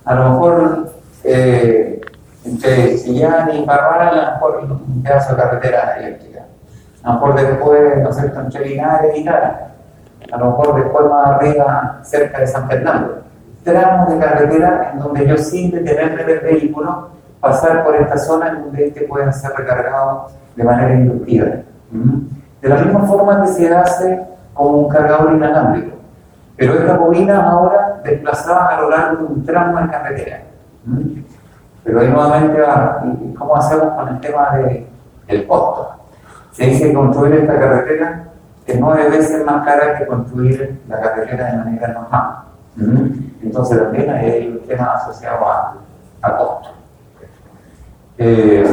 A lo mejor eh, entre Chillán y Parral, a lo mejor un pedazo de carretera eléctrica. A lo mejor después, ¿no es cierto?, entre Linares y Lara. A lo mejor después más arriba, cerca de San Fernando. Tramos de carretera en donde yo sin detenerme del vehículo pasar por esta zona en donde este pueda ser recargado de manera inductiva. De la misma forma que se hace con un cargador inalámbrico. Pero esta bobina ahora desplazada a lo largo de un tramo de carretera. Pero ahí nuevamente va, ¿cómo hacemos con el tema de, del costo? Se dice que construir esta carretera es nueve veces más cara que construir la carretera de manera normal. Entonces también hay un tema asociado a. Eh,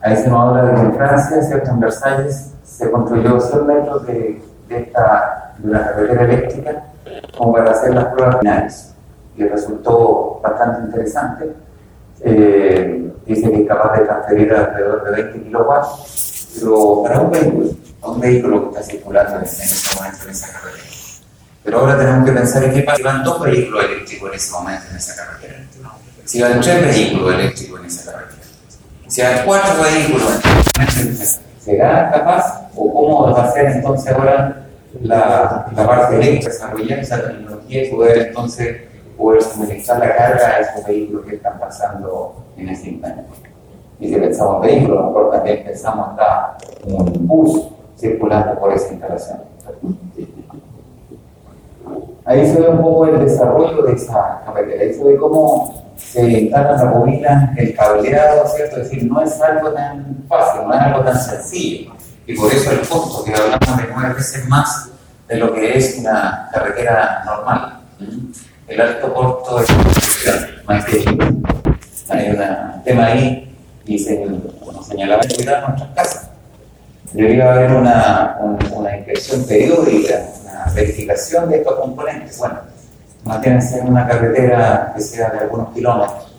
ahí se nos habla de que en Francia, ¿cierto? en Versalles, se construyó 100 metros de, de, esta, de una carretera eléctrica como para hacer las pruebas finales. Y resultó bastante interesante. Eh, dice que es capaz de transferir alrededor de 20 kilowatts, pero para un vehículo, un vehículo que está circulando en, ese momento en esa carretera. Pero ahora tenemos que pensar en qué pasa si van dos vehículos eléctricos en ese momento en esa carretera. Si van tres vehículos eléctricos en esa carretera. Si van cuatro vehículos, ¿será capaz o cómo va a ser entonces ahora la, parte eléctrica, desarrollar esa tecnología y poder entonces poder suministrar la carga a esos vehículos que están pasando en ese instante? Y si pensamos en vehículos, a lo también pensamos hasta un bus circulando por esa instalación. Ahí se ve un poco el desarrollo de esa carretera, ahí se ve cómo se instala la bobina, el cableado, ¿cierto? Es decir, no es algo tan fácil, no es algo tan sencillo. Y por eso el costo, que hablamos de nueve veces más de lo que es una carretera normal. El alto costo de construcción, más que hay un tema ahí, y se, como señalaba, cuidar nuestras casas. Debería haber una, una inspección periódica, una verificación de estos componentes. Bueno, mantenerse en una carretera que sea de algunos kilómetros.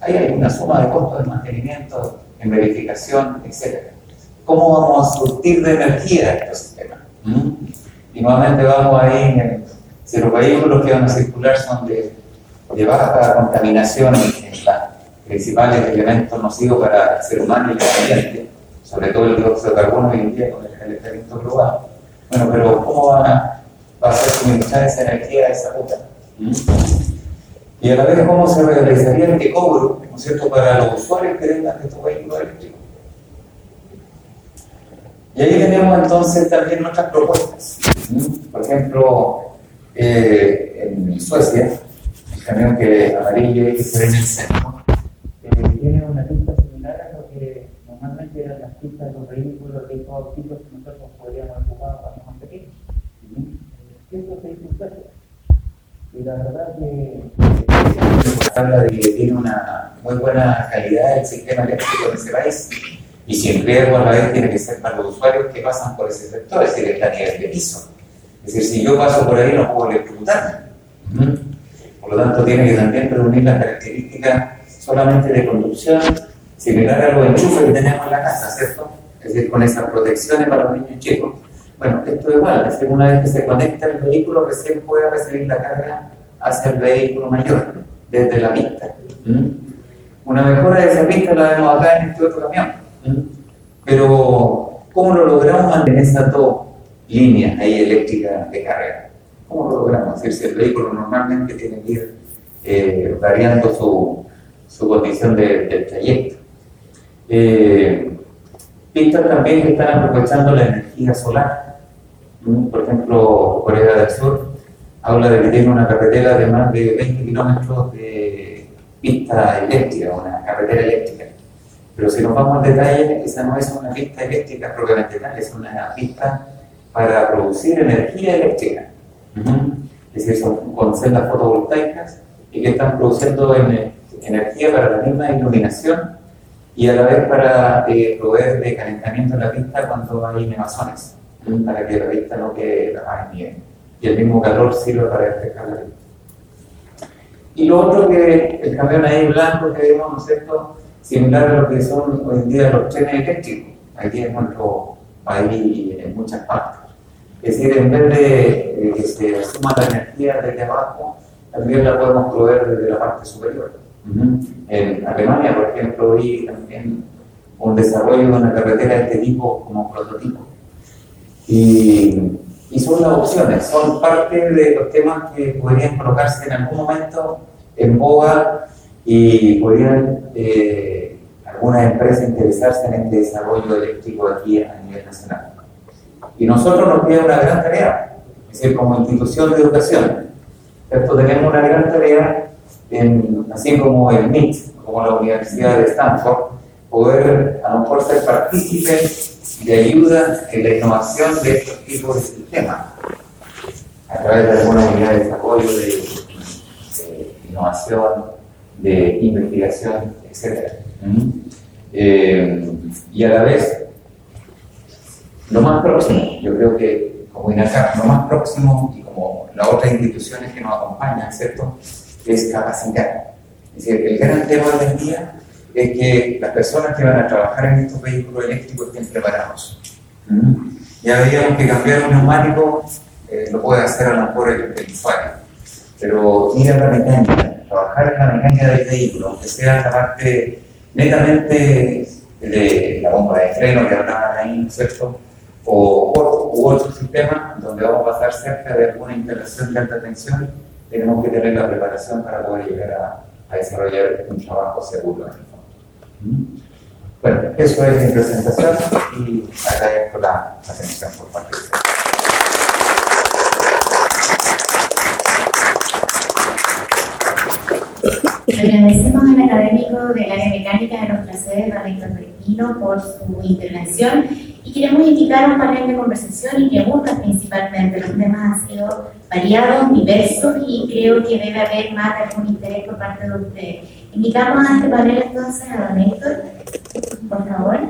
Hay una suma de costos de mantenimiento, en verificación, etc. ¿Cómo vamos a surtir de energía estos sistemas? ¿Mm? Y nuevamente vamos ahí, en, si los vehículos que van a circular son de, de baja contaminación en los principales elementos nocivos para el ser humano y el ambiente, sobre todo el dióxido de carbono hoy en día con el calentamiento global. Bueno, pero ¿cómo van a, va a ser suministrar esa energía a esa ruta? Y a la vez, ¿cómo se realizaría este cobro, ¿no es cierto?, para los usuarios que tengan estos vehículos eléctricos. Y ahí tenemos entonces también nuestras propuestas. Por ejemplo, eh, en Suecia, el camión que amarillo que se ve en el centro, eh, tiene una pinta similar a lo que normalmente eran las todos tipos que nosotros podríamos ocupar los más pequeños. Esto se dice Y la verdad que habla de que tiene una muy buena calidad el sistema eléctrico de ese país y si el riesgo a la vez tiene que ser para los usuarios que pasan por ese sector, es decir, está a nivel de piso. Es decir, si yo paso por ahí no puedo electrocutarme. Por lo tanto, tiene que también reunir las características solamente de conducción, similar a los enchufes que tenemos en la casa, ¿cierto? Es decir, con esas protecciones para los niños chicos. Bueno, esto es igual, es decir, una vez que se conecta el vehículo, recién puede recibir la carga hacia el vehículo mayor, desde la pista. Una mejora de esa pista la vemos acá en este otro camión. Pero, ¿cómo lo logramos mantener esas dos líneas ahí eléctricas de carga? ¿Cómo lo logramos? Es decir, si el vehículo normalmente tiene que ir eh, variando su, su condición de, del trayecto. Eh, pistas también que están aprovechando la energía solar. Por ejemplo, Corea del Sur habla de que tiene una carretera de más de 20 kilómetros de pista eléctrica, una carretera eléctrica. Pero si nos vamos al detalle, esa no es una pista eléctrica propiamente tal, es una pista para producir energía eléctrica. Es decir, son con celdas fotovoltaicas y que están produciendo energía para la misma iluminación y a la vez para eh, proveer de calentamiento en la pista cuando hay nevazones, para que la pista no quede la en nieve. Y el mismo calor sirve para refrescar la pista. Y lo otro que el camión ahí blanco que vemos, ¿no es cierto?, similar a lo que son hoy en día los trenes eléctricos, aquí en nuestro país en muchas partes. Es decir, en vez de que se suma la energía desde abajo, también la podemos proveer desde la parte superior. En Alemania, por ejemplo, vi también un desarrollo de una carretera de este tipo como prototipo. Y, y son las opciones, son parte de los temas que podrían colocarse en algún momento en boga y podrían eh, algunas empresas interesarse en este desarrollo eléctrico aquí a nivel nacional. Y nosotros nos queda una gran tarea, es decir, como institución de educación, ¿cierto? tenemos una gran tarea, en, así como el MIT, como la Universidad de Stanford, poder a lo mejor ser partícipes de ayuda en la innovación de estos tipos de sistemas, a través de alguna unidad de desarrollo, de, de innovación, de investigación, etc. Eh, y a la vez, lo más próximo, yo creo que como INACAP, lo más próximo y como las otras instituciones que nos acompañan, ¿cierto? Es capacitar. Es decir, el gran tema hoy en día es que las personas que van a trabajar en estos vehículos eléctricos estén preparados. Ya veíamos que cambiar un neumático eh, lo puede hacer a lo mejor el, el usuario, pero ir a la mecánica, trabajar en la mecánica del vehículo, aunque sea la parte netamente de la bomba de freno que hablaban ahí, ¿cierto? O, u otro sistema donde vamos a pasar cerca de alguna instalación de alta tensión, tenemos que tener la preparación para poder llegar a, desarrollar un trabajo seguro. Bueno, eso es mi presentación y agradezco la atención por parte de ustedes. Agradecemos al académico del área mecánica de nuestra sede, Radicto Perquino, por su intervención y queremos invitar un panel de conversación y preguntas principalmente. Los temas han sido variados, diversos y creo que debe haber más algún interés por parte de ustedes. Invitamos a este panel entonces a don Héctor, por favor.